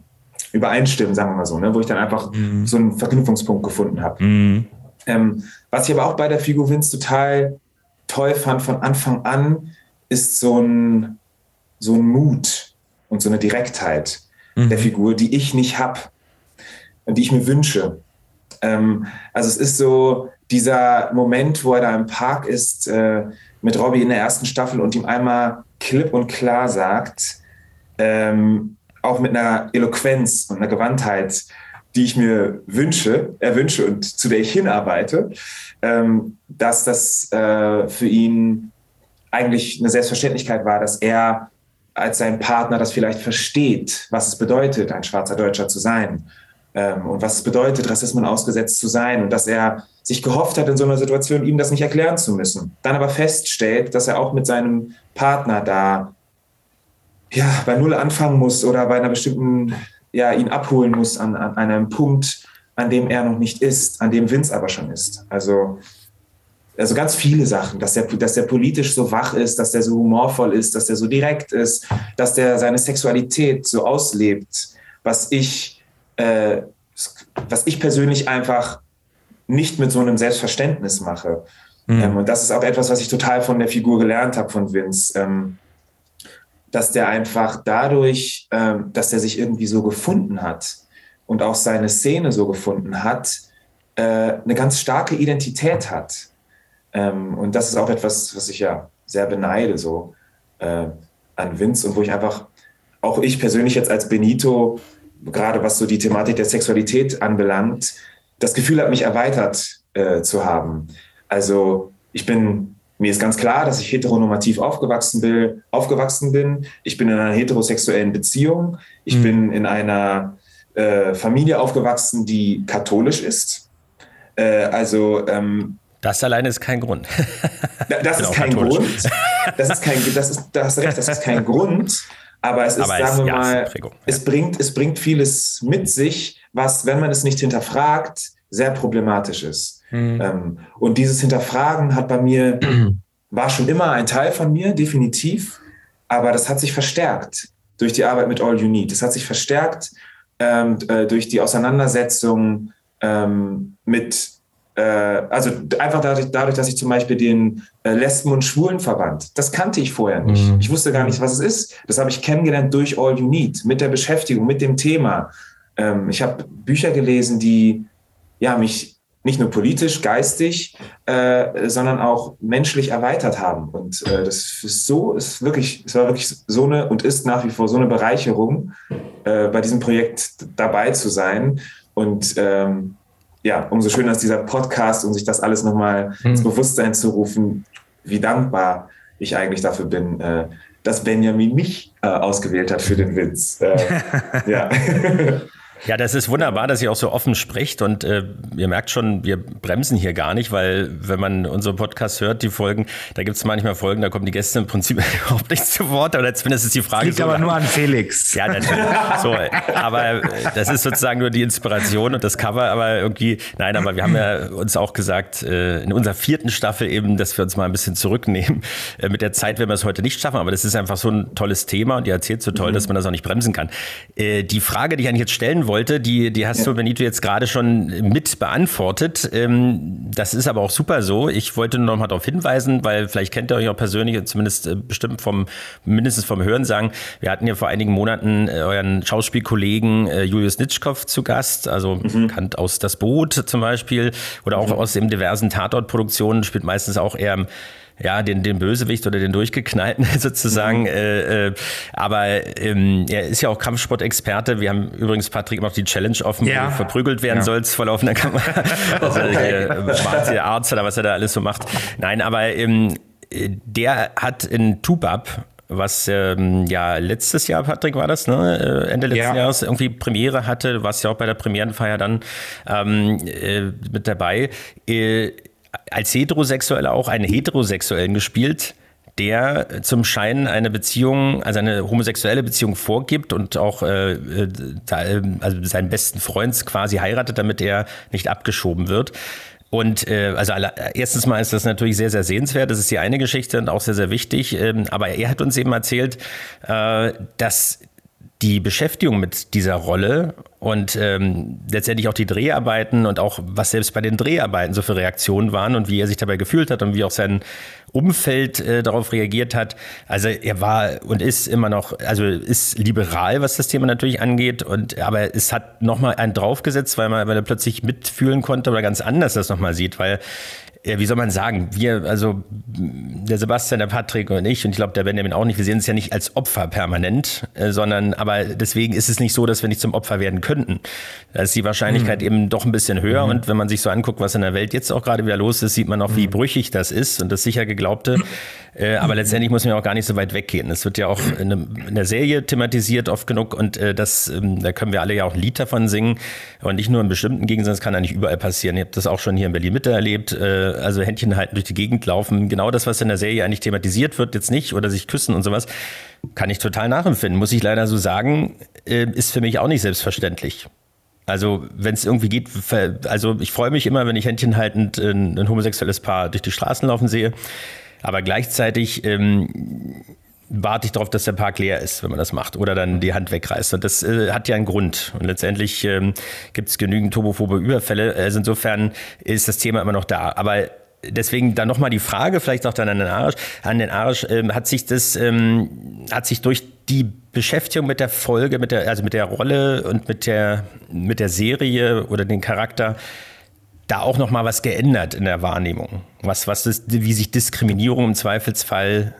S5: übereinstimmen, sagen wir mal so, ne? wo ich dann einfach mhm. so einen Verknüpfungspunkt gefunden habe. Mhm. Ähm, was ich aber auch bei der Figur Vince total toll fand von Anfang an, ist so ein, so ein Mut und so eine Direktheit mhm. der Figur, die ich nicht habe und die ich mir wünsche. Ähm, also es ist so dieser Moment, wo er da im Park ist, äh, mit Robbie in der ersten Staffel und ihm einmal klipp und klar sagt, ähm, auch mit einer Eloquenz und einer Gewandtheit, die ich mir wünsche, erwünsche und zu der ich hinarbeite, ähm, dass das äh, für ihn eigentlich eine Selbstverständlichkeit war, dass er als sein Partner das vielleicht versteht, was es bedeutet, ein schwarzer Deutscher zu sein ähm, und was es bedeutet, Rassismus ausgesetzt zu sein und dass er sich gehofft hat, in so einer Situation ihm das nicht erklären zu müssen. Dann aber feststellt, dass er auch mit seinem Partner da ja, bei Null anfangen muss oder bei einer bestimmten, ja, ihn abholen muss an, an einem Punkt, an dem er noch nicht ist, an dem Vince aber schon ist. Also, also ganz viele Sachen, dass der, dass der politisch so wach ist, dass der so humorvoll ist, dass der so direkt ist, dass der seine Sexualität so auslebt, was ich, äh, was ich persönlich einfach nicht mit so einem Selbstverständnis mache. Mhm. Ähm, und das ist auch etwas, was ich total von der Figur gelernt habe von Vince. Ähm, dass der einfach dadurch, ähm, dass er sich irgendwie so gefunden hat und auch seine Szene so gefunden hat, äh, eine ganz starke Identität hat. Ähm, und das ist auch etwas, was ich ja sehr beneide so äh, an Vince und wo ich einfach, auch ich persönlich jetzt als Benito, gerade was so die Thematik der Sexualität anbelangt, das Gefühl hat, mich erweitert äh, zu haben. Also ich bin, mir ist ganz klar, dass ich heteronormativ aufgewachsen bin. Aufgewachsen bin. Ich bin in einer heterosexuellen Beziehung. Ich mhm. bin in einer äh, Familie aufgewachsen, die katholisch ist. Äh, also ähm,
S2: das alleine ist kein Grund.
S5: das (laughs) ist kein Grund. Das ist kein, das ist, da hast recht, das ist kein (laughs) Grund. Aber es ist, aber sagen es, wir mal, ja, es, bringt, es bringt vieles mit sich, was, wenn man es nicht hinterfragt, sehr problematisch ist. Mhm. Ähm, und dieses Hinterfragen hat bei mir, (clears throat) war schon immer ein Teil von mir, definitiv, aber das hat sich verstärkt durch die Arbeit mit All You Need. Das hat sich verstärkt ähm, äh, durch die Auseinandersetzung ähm, mit, also einfach dadurch, dadurch, dass ich zum Beispiel den äh, Lesben- und Schwulenverband, das kannte ich vorher nicht. Mhm. Ich wusste gar nicht, was es ist. Das habe ich kennengelernt durch All You Need, mit der Beschäftigung, mit dem Thema. Ähm, ich habe Bücher gelesen, die ja, mich nicht nur politisch, geistig, äh, sondern auch menschlich erweitert haben. Und äh, das ist so, ist wirklich, es war wirklich so eine und ist nach wie vor so eine Bereicherung, äh, bei diesem Projekt dabei zu sein. Und ähm, ja, umso schöner ist dieser Podcast, um sich das alles nochmal hm. ins Bewusstsein zu rufen, wie dankbar ich eigentlich dafür bin, äh, dass Benjamin mich äh, ausgewählt hat für den Witz. Äh, (laughs) ja. (laughs)
S2: Ja, das ist wunderbar, dass ihr auch so offen spricht und äh, ihr merkt schon, wir bremsen hier gar nicht, weil wenn man unsere Podcast hört, die Folgen, da gibt es manchmal Folgen, da kommen die Gäste im Prinzip (laughs) überhaupt nicht zu Wort oder zumindest ist die Frage.
S1: Das liegt so aber nur an Felix.
S2: Ja, natürlich. so, aber äh, das ist sozusagen nur die Inspiration und das Cover, aber irgendwie, nein, aber wir haben ja uns auch gesagt, äh, in unserer vierten Staffel eben, dass wir uns mal ein bisschen zurücknehmen. Äh, mit der Zeit werden wir es heute nicht schaffen, aber das ist einfach so ein tolles Thema und ihr erzählt so toll, mhm. dass man das auch nicht bremsen kann. Äh, die Frage, die ich eigentlich jetzt stellen wollte, wollte, die, die hast ja. du, Benito, jetzt gerade schon mit beantwortet. Ähm, das ist aber auch super so. Ich wollte nur noch mal darauf hinweisen, weil vielleicht kennt ihr euch auch persönlich, zumindest äh, bestimmt vom, mindestens vom Hören sagen. Wir hatten ja vor einigen Monaten äh, euren Schauspielkollegen äh, Julius Nitschkow zu Gast, also mhm. bekannt aus Das Boot zum Beispiel oder auch mhm. aus den diversen Tatortproduktionen, spielt meistens auch eher ja, den, den Bösewicht oder den Durchgeknallten (laughs) sozusagen. Mhm. Äh, äh, aber ähm, er ist ja auch Kampfsportexperte. Wir haben übrigens, Patrick, immer noch die Challenge offen, ja. wo du verprügelt werden ja. sollst vor laufender Kamera. (laughs) (laughs) also okay. äh, Arzt oder was er da alles so macht. Nein, aber ähm, der hat in Tubab was ähm, ja letztes Jahr, Patrick, war das, ne? Äh, Ende letzten ja. Jahres irgendwie Premiere hatte, warst ja auch bei der Premierenfeier dann ähm, äh, mit dabei. Äh, als Heterosexueller auch einen Heterosexuellen gespielt, der zum Schein eine Beziehung, also eine homosexuelle Beziehung vorgibt und auch äh, äh also seinen besten Freund quasi heiratet, damit er nicht abgeschoben wird. Und äh, also erstens mal ist das natürlich sehr, sehr sehenswert. Das ist die eine Geschichte und auch sehr, sehr wichtig. Ähm, aber er hat uns eben erzählt, äh, dass die Beschäftigung mit dieser Rolle und ähm, letztendlich auch die Dreharbeiten und auch was selbst bei den Dreharbeiten so für Reaktionen waren und wie er sich dabei gefühlt hat und wie auch sein Umfeld äh, darauf reagiert hat. Also er war und ist immer noch, also ist liberal, was das Thema natürlich angeht und aber es hat nochmal einen draufgesetzt, weil man, weil er plötzlich mitfühlen konnte oder ganz anders das nochmal sieht, weil ja, wie soll man sagen, wir, also der Sebastian, der Patrick und ich, und ich glaube der Benjamin auch nicht, wir sehen es ja nicht als Opfer permanent, äh, sondern aber deswegen ist es nicht so, dass wir nicht zum Opfer werden könnten. Da ist die Wahrscheinlichkeit mhm. eben doch ein bisschen höher. Mhm. Und wenn man sich so anguckt, was in der Welt jetzt auch gerade wieder los ist, sieht man auch, wie mhm. brüchig das ist und das sicher geglaubte. Äh, aber letztendlich muss man auch gar nicht so weit weggehen. Es wird ja auch in, einem, in der Serie thematisiert oft genug und äh, das, ähm, da können wir alle ja auch ein Lied davon singen. Und nicht nur in bestimmten Gegenden, es kann eigentlich überall passieren. Ihr habt das auch schon hier in Berlin Mitte erlebt. Äh, also Händchen halten durch die Gegend laufen. Genau das, was in der Serie eigentlich thematisiert wird, jetzt nicht, oder sich küssen und sowas, kann ich total nachempfinden. Muss ich leider so sagen, äh, ist für mich auch nicht selbstverständlich. Also, wenn es irgendwie geht, also ich freue mich immer, wenn ich Händchen haltend ein, ein homosexuelles Paar durch die Straßen laufen sehe. Aber gleichzeitig ähm, warte ich darauf, dass der Park leer ist, wenn man das macht oder dann die Hand wegreißt. Und das äh, hat ja einen Grund. Und letztendlich ähm, gibt es genügend turbophobe Überfälle. Also insofern ist das Thema immer noch da. Aber deswegen dann nochmal die Frage, vielleicht auch dann an den Arsch, an den Arsch, ähm, hat sich das, ähm, hat sich durch die Beschäftigung mit der Folge, mit der, also mit der Rolle und mit der, mit der Serie oder den Charakter da auch noch mal was geändert in der Wahrnehmung? Was, was ist, wie sich Diskriminierung im Zweifelsfall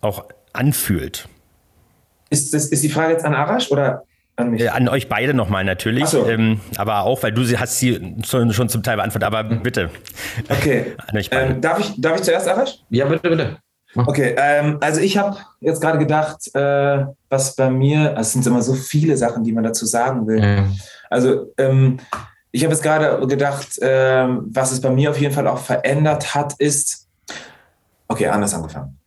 S2: auch anfühlt?
S5: Ist, das, ist die Frage jetzt an Arash oder
S2: an mich? Äh, an euch beide nochmal natürlich. So. Ähm, aber auch, weil du sie hast sie schon, schon zum Teil beantwortet. Aber mhm. bitte.
S5: Okay. (laughs) Ähm, darf, ich, darf ich zuerst, Arash?
S3: Ja, bitte, bitte.
S5: Okay, ähm, also ich habe jetzt gerade gedacht, äh, was bei mir, also es sind immer so viele Sachen, die man dazu sagen will. Mhm. Also ähm, ich habe jetzt gerade gedacht, äh, was es bei mir auf jeden Fall auch verändert hat, ist, okay, anders angefangen.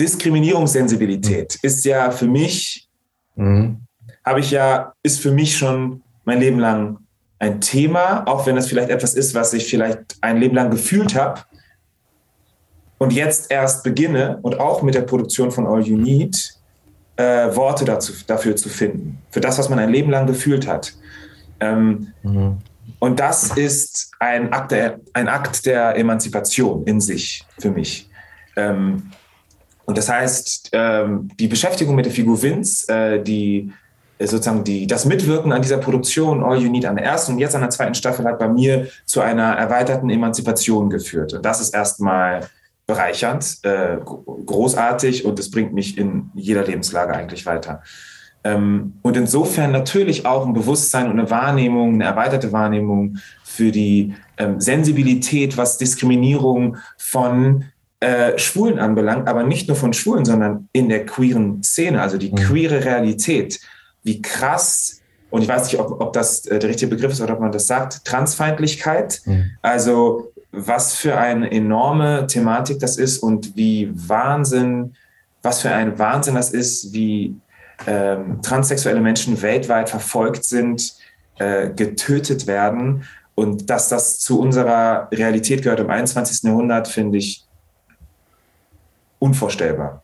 S5: Diskriminierungssensibilität ist ja für mich, mhm. habe ich ja, ist für mich schon mein Leben lang ein Thema, auch wenn es vielleicht etwas ist, was ich vielleicht ein Leben lang gefühlt habe und jetzt erst beginne und auch mit der Produktion von All You Need äh, Worte dazu, dafür zu finden, für das, was man ein Leben lang gefühlt hat. Ähm, mhm. Und das ist ein Akt der, ein Akt der Emanzipation in sich für mich. Ähm, und das heißt, ähm, die Beschäftigung mit der Figur Vince, äh, die äh, sozusagen die, das Mitwirken an dieser Produktion All You Need an der ersten und jetzt an der zweiten Staffel hat bei mir zu einer erweiterten Emanzipation geführt. Und das ist erstmal bereichernd, äh, großartig und es bringt mich in jeder Lebenslage eigentlich weiter. Ähm, und insofern natürlich auch ein Bewusstsein und eine Wahrnehmung, eine erweiterte Wahrnehmung für die ähm, Sensibilität, was Diskriminierung von äh, Schwulen anbelangt, aber nicht nur von Schwulen, sondern in der queeren Szene, also die mhm. queere Realität, wie krass, und ich weiß nicht, ob, ob das äh, der richtige Begriff ist oder ob man das sagt, Transfeindlichkeit, mhm. also was für eine enorme Thematik das ist und wie Wahnsinn, was für ein Wahnsinn das ist, wie ähm, transsexuelle Menschen weltweit verfolgt sind, äh, getötet werden. Und dass das zu unserer Realität gehört im 21. Jahrhundert, finde ich unvorstellbar.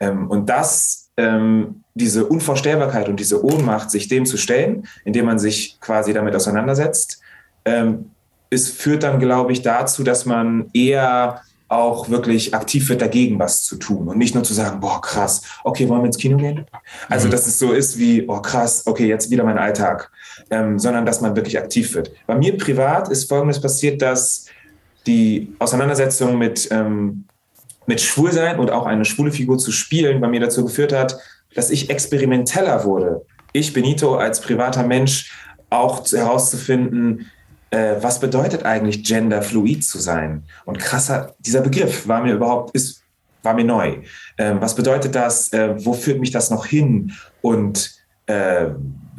S5: Ähm, und das, ähm, diese Unvorstellbarkeit und diese Ohnmacht, sich dem zu stellen, indem man sich quasi damit auseinandersetzt, ähm, es führt dann, glaube ich, dazu, dass man eher auch wirklich aktiv wird, dagegen was zu tun und nicht nur zu sagen, boah, krass, okay, wollen wir ins Kino gehen? Also, mhm. dass es so ist wie, boah, krass, okay, jetzt wieder mein Alltag, ähm, sondern dass man wirklich aktiv wird. Bei mir privat ist Folgendes passiert, dass die Auseinandersetzung mit, ähm, mit Schwulsein und auch eine schwule Figur zu spielen bei mir dazu geführt hat, dass ich experimenteller wurde. Ich, Benito, als privater Mensch auch herauszufinden, äh, was bedeutet eigentlich genderfluid zu sein? Und krasser, dieser Begriff war mir überhaupt, ist, war mir neu. Ähm, was bedeutet das? Äh, wo führt mich das noch hin? Und äh,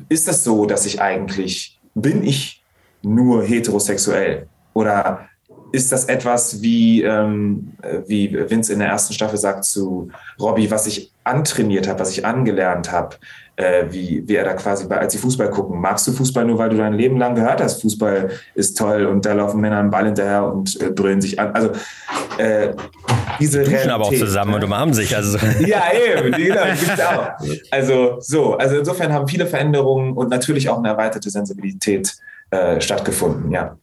S5: ist das so, dass ich eigentlich, bin ich nur heterosexuell? Oder ist das etwas, wie, ähm, wie Vince in der ersten Staffel sagt zu Robbie, was ich antrainiert habe, was ich angelernt habe? äh, wie, wie er da quasi bei, als sie Fußball gucken. Magst du Fußball nur, weil du dein Leben lang gehört hast, Fußball ist toll und da laufen Männer einen Ball hinterher und äh, brüllen sich an. Also äh, diese
S2: die Realität, aber auch zusammen und umarmen sich. Also. (laughs)
S5: ja, eben, genau, gibt's auch. (laughs) Also so, also insofern haben viele Veränderungen und natürlich auch eine erweiterte Sensibilität äh, stattgefunden, ja.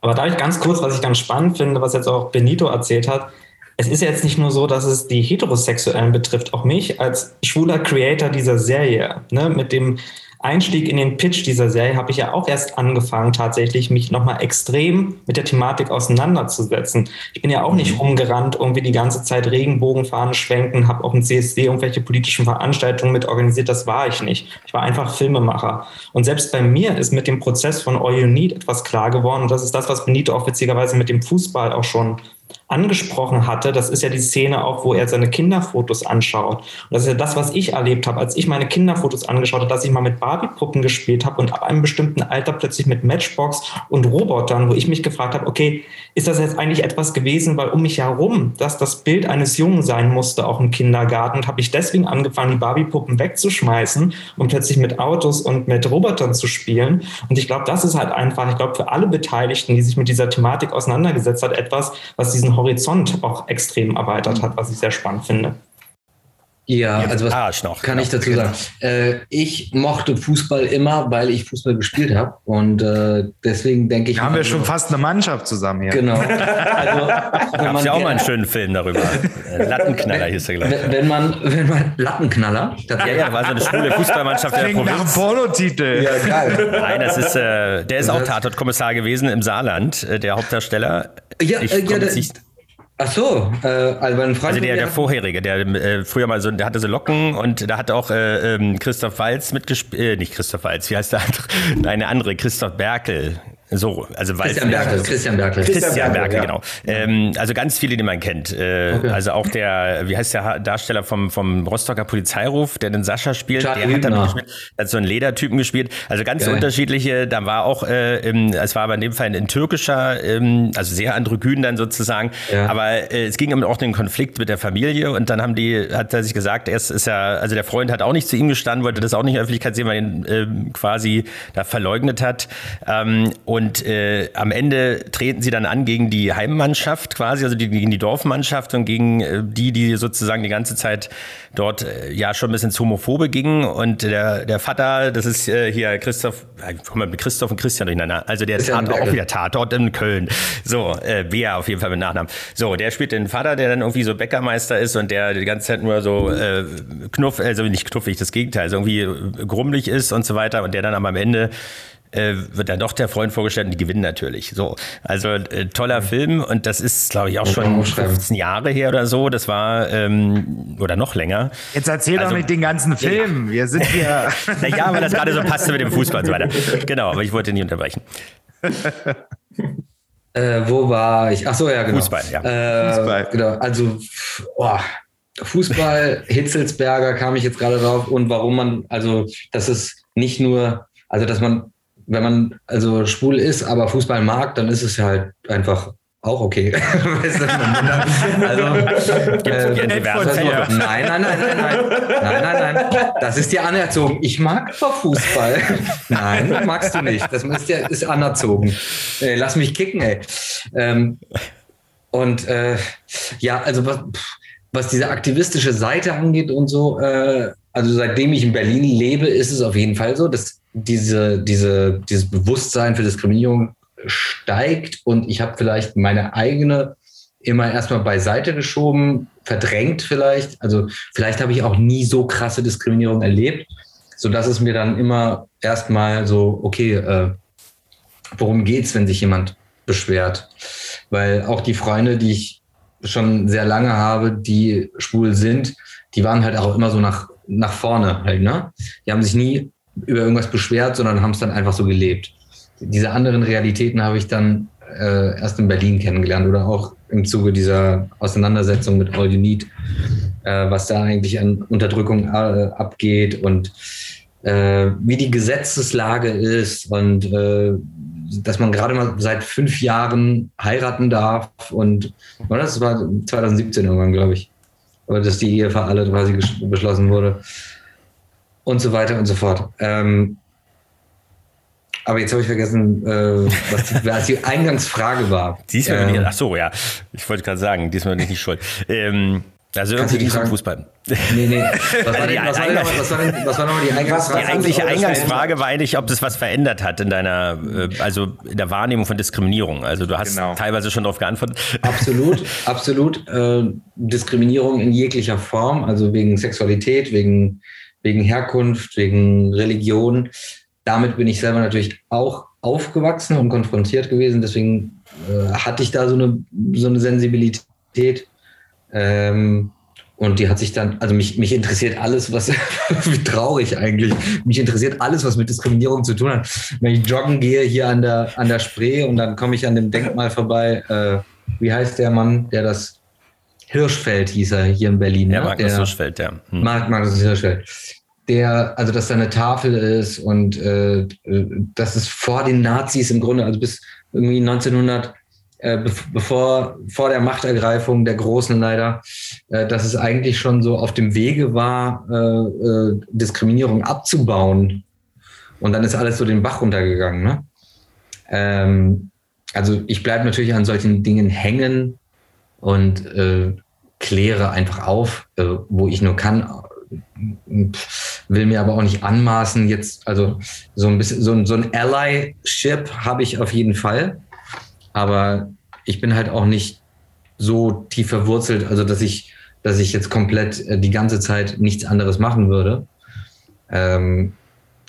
S4: Aber da ich ganz kurz, was ich ganz spannend finde, was jetzt auch Benito erzählt hat, es ist jetzt nicht nur so, dass es die Heterosexuellen betrifft, auch mich als schwuler Creator dieser Serie, ne, mit dem Einstieg in den Pitch dieser Serie habe ich ja auch erst angefangen, tatsächlich mich nochmal extrem mit der Thematik auseinanderzusetzen. Ich bin ja auch nicht mhm. rumgerannt, irgendwie die ganze Zeit Regenbogenfahnen schwenken, habe auch im CSD irgendwelche politischen Veranstaltungen mit organisiert, das war ich nicht. Ich war einfach Filmemacher. Und selbst bei mir ist mit dem Prozess von All You Need etwas klar geworden. Und das ist das, was Benito auch witzigerweise mit dem Fußball auch schon angesprochen hatte, das ist ja die Szene auch, wo er seine Kinderfotos anschaut. Und das ist ja das, was ich erlebt habe, als ich meine Kinderfotos angeschaut habe, dass ich mal mit Barbie-Puppen gespielt habe und ab einem bestimmten Alter plötzlich mit Matchbox und Robotern, wo ich mich gefragt habe, okay, ist das jetzt eigentlich etwas gewesen, weil um mich herum dass das Bild eines Jungen sein musste, auch im Kindergarten, und habe ich deswegen angefangen, die Barbie-Puppen wegzuschmeißen und plötzlich mit Autos und mit Robotern zu spielen. Und ich glaube, das ist halt einfach, ich glaube, für alle Beteiligten, die sich mit dieser Thematik auseinandergesetzt hat, etwas, was diesen Horizont auch extrem erweitert hat, was ich sehr spannend finde.
S3: Ja, also was Arsch noch. kann ich dazu sagen? Äh, ich mochte Fußball immer, weil ich Fußball gespielt habe und äh, deswegen denke ich.
S1: Da haben wir schon fast eine Mannschaft zusammen hier.
S3: Genau. (laughs)
S2: Also, wenn man ja auch mal einen schönen Film darüber. (laughs) Äh, Lattenknaller hieß
S3: er gleich. Wenn man, wenn man Lattenknaller.
S2: Ja, ja, war so eine schwule Fußballmannschaft der
S1: Provinz. Nach Pornotitel.
S2: Ja, geil. Nein, das ist, äh, der ist auch Tatortkommissar gewesen im Saarland, äh, der Hauptdarsteller.
S3: Ja, ich äh, ja, der, Ach so, äh, also mein Freund.
S2: Also der, der vorherige, der äh, früher mal so, der hatte so Locken und da hat auch äh, ähm, Christoph Walz mitgespielt, äh, nicht Christoph Walz, wie heißt der andere? (laughs) Nein, andere, Christoph Berkel so, also
S3: Christian Berkel,
S2: Christian Berkel. Christian Berkel, genau. Ähm, also ganz viele, die man kennt. Äh, okay. Also auch der, wie heißt der Darsteller vom, vom Rostocker Polizeiruf, der den Sascha spielt, Charlie der hat, hat so einen Ledertypen gespielt. Also ganz Geil. unterschiedliche. Da war auch, äh, im, es war aber in dem Fall ein türkischer, ähm, also sehr androgyn dann sozusagen. Ja. Aber äh, es ging um auch den Konflikt mit der Familie und dann haben die, hat er sich gesagt, erst ist ja, also der Freund hat auch nicht zu ihm gestanden, wollte das auch nicht in der Öffentlichkeit sehen, weil er ihn äh, quasi da verleugnet hat. Ähm, und äh, am Ende treten sie dann an gegen die Heimmannschaft quasi, also die, gegen die Dorfmannschaft und gegen äh, die, die sozusagen die ganze Zeit dort äh, ja schon ein bisschen ins Homophobe gingen. Und der, der Vater, das ist äh, hier Christoph, ich komme mit Christoph und Christian durcheinander. Also der Tat, auch wieder Tatort in Köln. So, äh, Bea auf jeden Fall mit Nachnamen. So, der spielt den Vater, der dann irgendwie so Bäckermeister ist und der die ganze Zeit nur so äh, knuff, also nicht knuffig, das Gegenteil, also irgendwie grummelig ist und so weiter und der dann aber am Ende äh, wird dann doch der Freund vorgestellt und die gewinnen natürlich. So, also äh, toller Film und das ist, glaube ich, auch schon 15 Jahre her oder so. Das war ähm, oder noch länger.
S1: Jetzt erzähl also, doch nicht den ganzen Film. Wir sind hier. (laughs)
S2: naja, weil das gerade so passte mit dem Fußball und so weiter. Genau, aber ich wollte nicht unterbrechen. (laughs)
S3: Äh, wo war ich? Ach so, ja, genau.
S2: Fußball, ja.
S3: Äh, Fußball. Genau, also oh, Fußball, Hitzelsberger kam ich jetzt gerade drauf und warum man, also das ist nicht nur, also dass man, wenn man also schwul ist, aber Fußball mag, dann ist es ja halt einfach auch okay. (laughs) also, äh, nein, nein, nein, nein, nein, nein, nein, nein. Das ist dir anerzogen. Ich mag doch Fußball. (laughs) nein, magst du nicht. Das ist, ja, ist anerzogen. Äh, lass mich kicken, ey. Ähm, und äh, ja, also was, was diese aktivistische Seite angeht und so, äh, also seitdem ich in Berlin lebe, ist es auf jeden Fall so, dass diese, diese, dieses Bewusstsein für Diskriminierung steigt und ich habe vielleicht meine eigene immer erstmal beiseite geschoben, verdrängt vielleicht. Also vielleicht habe ich auch nie so krasse Diskriminierung erlebt, sodass es mir dann immer erstmal so, okay, äh, worum geht's, wenn sich jemand beschwert? Weil auch die Freunde, die ich schon sehr lange habe, die schwul sind, die waren halt auch immer so nach, nach vorne halt, ne? Die haben sich nie über irgendwas beschwert, sondern haben es dann einfach so gelebt. Diese anderen Realitäten habe ich dann äh, erst in Berlin kennengelernt oder auch im Zuge dieser Auseinandersetzung mit All You Need, äh, was da eigentlich an Unterdrückung äh, abgeht und äh, wie die Gesetzeslage ist und äh, dass man gerade mal seit fünf Jahren heiraten darf und das war 2017 irgendwann, glaube ich. Dass die Ehe für alle quasi beschlossen wurde und so weiter und so fort. Ähm, aber jetzt habe ich vergessen, äh, was, die, (laughs) was, die, Eingangsfrage war.
S2: Diesmal ähm, bin ich, ach so, ja. Ich wollte gerade sagen, diesmal bin ich nicht schuld. Ähm, also irgendwie es um Fußball. Nee, nee. Was war, (laughs) denn, was, war nochmal die Eingangsfrage? Die eigentliche Eingangsfrage war eigentlich, ob das was verändert hat in deiner, äh, also in der Wahrnehmung von Diskriminierung. Also du hast genau. teilweise schon darauf geantwortet.
S3: Absolut, (laughs) absolut. Äh, Diskriminierung in jeglicher Form, also wegen Sexualität, wegen, wegen Herkunft, wegen Religion. Damit bin ich selber natürlich auch aufgewachsen und konfrontiert gewesen. Deswegen äh, hatte ich da so eine, so eine Sensibilität ähm, und die hat sich dann, also mich, mich interessiert alles, was, (laughs) wie traurig eigentlich, mich interessiert alles, was mit Diskriminierung zu tun hat. Wenn ich joggen gehe hier an der, an der Spree und dann komme ich an dem Denkmal vorbei, äh, wie heißt der Mann, der das Hirschfeld hieß er hier in Berlin.
S2: Ja, ne? Markus der, Hirschfeld, ja.
S3: Hm. Mark, Markus Hirschfeld. Der, also dass da eine Tafel ist und äh, das ist vor den Nazis im Grunde, also bis irgendwie 1900 äh, bevor vor der Machtergreifung der Großen leider, äh, dass es eigentlich schon so auf dem Wege war, äh, äh, Diskriminierung abzubauen. Und dann ist alles so den Bach runtergegangen. Ne? Ähm, also ich bleibe natürlich an solchen Dingen hängen und äh, kläre einfach auf, äh, wo ich nur kann. Will mir aber auch nicht anmaßen, jetzt, also so ein bisschen, so, so ein Allyship habe ich auf jeden Fall aber ich bin halt auch nicht so tief verwurzelt, also dass ich, dass ich jetzt komplett äh, die ganze Zeit nichts anderes machen würde. Ähm,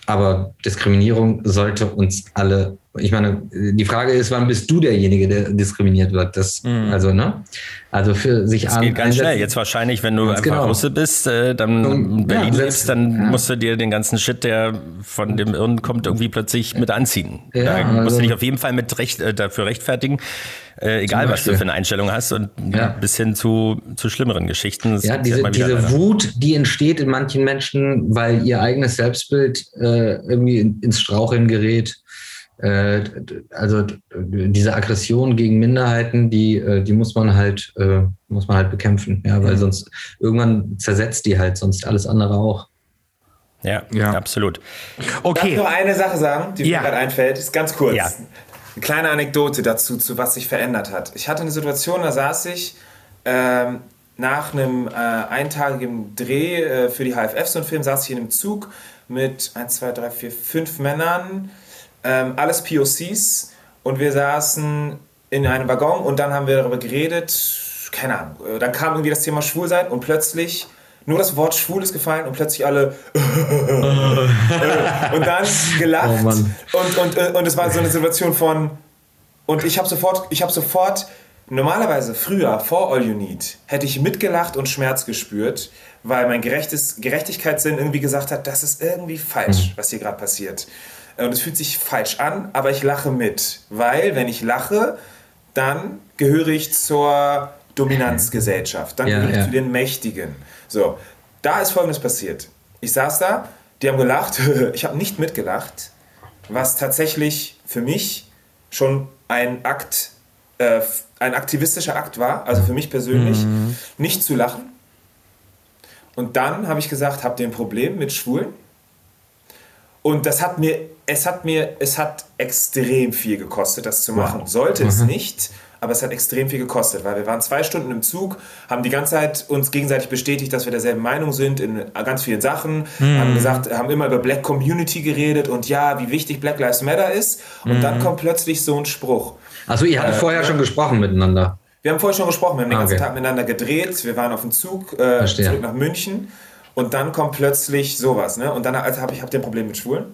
S3: aber Diskriminierung sollte uns alle ich meine, die Frage ist, wann bist du derjenige, der diskriminiert wird? Das, mm. Also, ne? Also für sich
S2: Das geht ganz schnell. Jetzt wahrscheinlich, wenn du einfach genau. Russe bist, äh, dann in Berlin ja, lebst, dann ja. musst du dir den ganzen Shit, der von dem Irren kommt, irgendwie plötzlich mit anziehen. Ja, da musst also, du dich auf jeden Fall mit recht, äh, dafür rechtfertigen. Äh, egal, was du für eine Einstellung hast und ja. bis hin zu, zu schlimmeren Geschichten. Das
S3: ja, diese, diese Wut, die entsteht in manchen Menschen, weil ihr eigenes Selbstbild äh, irgendwie ins Straucheln gerät äh, also diese Aggression gegen Minderheiten, die, äh, die muss man halt, äh, muss man halt bekämpfen, ja, weil mhm. sonst irgendwann zersetzt die halt sonst alles andere auch.
S2: Ja, ja. absolut.
S5: Okay. Darf ich noch eine Sache sagen, die ja. mir gerade einfällt? Ist ganz kurz. Ja. Eine kleine Anekdote dazu, zu was sich verändert hat. Ich hatte eine Situation, da saß ich ähm, nach einem äh, eintagigen Dreh äh, für die HFF, so ein Film, saß ich in einem Zug mit 1, 2, 3, 4, 5 Männern ähm, alles POCs und wir saßen in einem Waggon und dann haben wir darüber geredet, keine Ahnung, äh, dann kam irgendwie das Thema Schwulsein und plötzlich nur das Wort schwul ist gefallen und plötzlich alle (laughs) und dann gelacht.
S3: Oh
S5: und, und, äh, und es war so eine Situation von und ich habe sofort, ich habe sofort normalerweise früher vor All You Need hätte ich mitgelacht und Schmerz gespürt, weil mein gerechtes, Gerechtigkeitssinn irgendwie gesagt hat, das ist irgendwie falsch, was hier gerade passiert. Und es fühlt sich falsch an, aber ich lache mit, weil wenn ich lache, dann gehöre ich zur Dominanzgesellschaft, dann
S3: Ja,
S5: gehöre ich
S3: ja.
S5: zu den Mächtigen. So, da ist Folgendes passiert. Ich saß da, die haben gelacht, (laughs) ich habe nicht mitgelacht, was tatsächlich für mich schon ein Akt, äh, ein aktivistischer Akt war, also für mich persönlich, nicht zu lachen. Und dann habe ich gesagt, habt ihr ein Problem mit Schwulen? Und das hat mir, es hat mir, es hat extrem viel gekostet, das zu machen. Sollte es nicht, aber es hat extrem viel gekostet, weil wir waren zwei Stunden im Zug, haben die ganze Zeit uns gegenseitig bestätigt, dass wir derselben Meinung sind in ganz vielen Sachen, haben gesagt, haben immer über Black Community geredet und ja, wie wichtig Black Lives Matter ist. Und dann kommt plötzlich so ein Spruch.
S3: Also ihr hattet vorher schon gesprochen miteinander.
S5: Wir haben vorher schon gesprochen, wir haben den
S3: Ah,
S5: ganzen
S3: okay.
S5: Tag miteinander gedreht, wir waren auf dem Zug äh, zurück nach München und dann kommt plötzlich sowas, ne? Und dann also habe ich hab den Problem mit Schwulen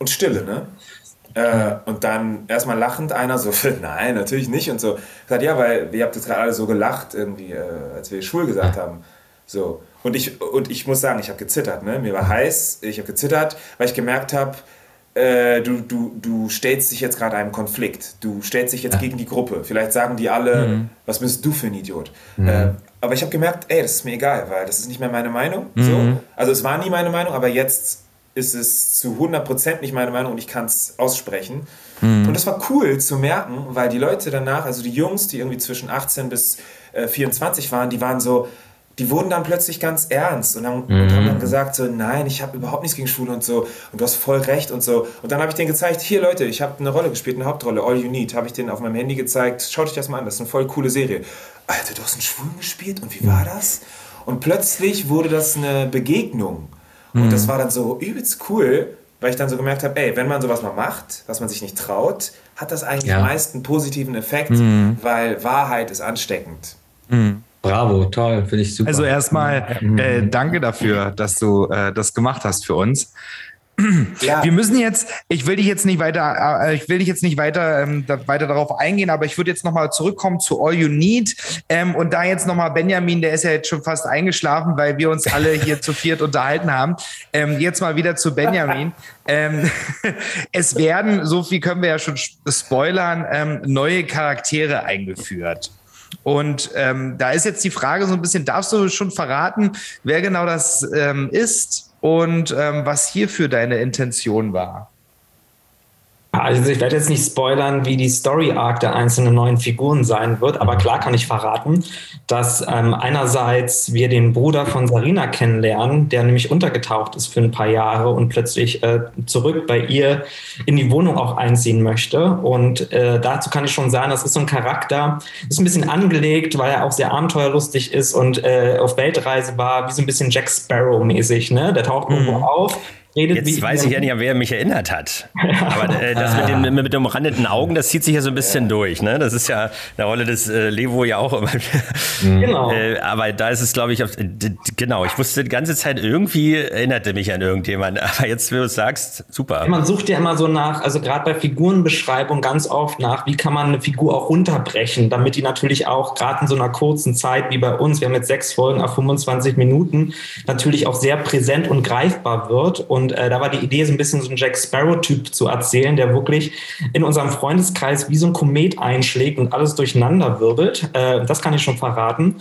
S5: und Stille, ne? Äh, und dann erstmal lachend einer so, (laughs) nein, natürlich nicht und so. Ich gesagt, ja, weil ihr habt jetzt gerade alle so gelacht, irgendwie, äh, als wir schwul gesagt haben. So. Und ich, und ich muss sagen, ich habe gezittert, ne? Mir war heiß, ich habe gezittert, weil ich gemerkt habe, äh, du, du, du stellst dich jetzt gerade einem Konflikt. Du stellst dich jetzt gegen die Gruppe. Vielleicht sagen die alle, was bist du für ein Idiot? Äh, aber ich habe gemerkt, ey, das ist mir egal, weil das ist nicht mehr meine Meinung. So. Also es war nie meine Meinung, aber jetzt ist es zu 100% nicht meine Meinung und ich kann es aussprechen. Und das war cool zu merken, weil die Leute danach, also die Jungs, die irgendwie zwischen 18 bis äh, 24 waren, die waren so, die wurden dann plötzlich ganz ernst und haben, und haben dann gesagt so, nein, ich habe überhaupt nichts gegen Schwule und so und du hast voll recht und so. Und dann habe ich denen gezeigt, hier Leute, ich habe eine Rolle gespielt, eine Hauptrolle, All You Need, habe ich denen auf meinem Handy gezeigt, schaut euch das mal an, das ist eine voll coole Serie. Alter, du hast einen Schwulen gespielt und wie war das? Und plötzlich wurde das eine Begegnung. Und das war dann so übelst cool, weil ich dann so gemerkt habe, ey, wenn man sowas mal macht, was man sich nicht traut, hat das eigentlich
S3: Ja.
S5: meist einen positiven Effekt, weil Wahrheit ist ansteckend.
S3: Bravo, toll, finde ich super.
S1: Also erstmal äh, danke dafür, dass du äh, das gemacht hast für uns. (clears throat)
S5: Ja.
S1: Wir müssen jetzt, ich will dich jetzt nicht weiter, äh, ich will dich jetzt nicht weiter, ähm, da, weiter darauf eingehen, aber ich würde jetzt nochmal zurückkommen zu All You Need ähm, und da jetzt nochmal Benjamin, der ist ja jetzt schon fast eingeschlafen, weil wir uns alle hier zu viert (laughs) unterhalten haben. Ähm, jetzt mal wieder zu Benjamin. (laughs) ähm, (laughs) es werden, so viel können wir ja schon spoilern, ähm, neue Charaktere eingeführt. Und da ist jetzt die Frage so ein bisschen, darfst du schon verraten, wer genau das ist und ähm, was hierfür deine Intention war?
S4: Also ich werde jetzt nicht spoilern, wie die Story Arc der einzelnen neuen Figuren sein wird, aber klar kann ich verraten, dass ähm, einerseits wir den Bruder von Sarina kennenlernen, der nämlich untergetaucht ist für ein paar Jahre und plötzlich äh, zurück bei ihr in die Wohnung auch einziehen möchte. Und äh, dazu kann ich schon sagen, das ist so ein Charakter, ist ein bisschen angelegt, weil er auch sehr abenteuerlustig ist und äh, auf Weltreise war, wie so ein bisschen Jack Sparrow mäßig. Ne? Der taucht irgendwo auf. Redet
S2: Jetzt weiß ich ja nicht, an wer mich erinnert hat. (laughs) Aber äh, das mit den mit den umrandeten Augen, das zieht sich ja so ein bisschen durch. Ne? Das ist ja eine Rolle des äh, Levo ja auch immer. (laughs)
S4: Genau.
S2: Äh, aber da ist es, glaube ich, auf, genau. Ich wusste die ganze Zeit irgendwie erinnerte mich an irgendjemand. (laughs) Aber jetzt, wie du es sagst, super.
S4: Man sucht ja immer so nach, also gerade bei Figurenbeschreibung ganz oft nach, wie kann man eine Figur auch runterbrechen, damit die natürlich auch gerade in so einer kurzen Zeit wie bei uns, wir haben jetzt sechs Folgen auf 25 Minuten, natürlich auch sehr präsent und greifbar wird. Und äh, da war die Idee, so ein bisschen so einen Jack Sparrow-Typ zu erzählen, der wirklich in unserem Freundeskreis wie so ein Komet einschlägt und alles durcheinander wirbelt. Äh, das kann ich schon verraten.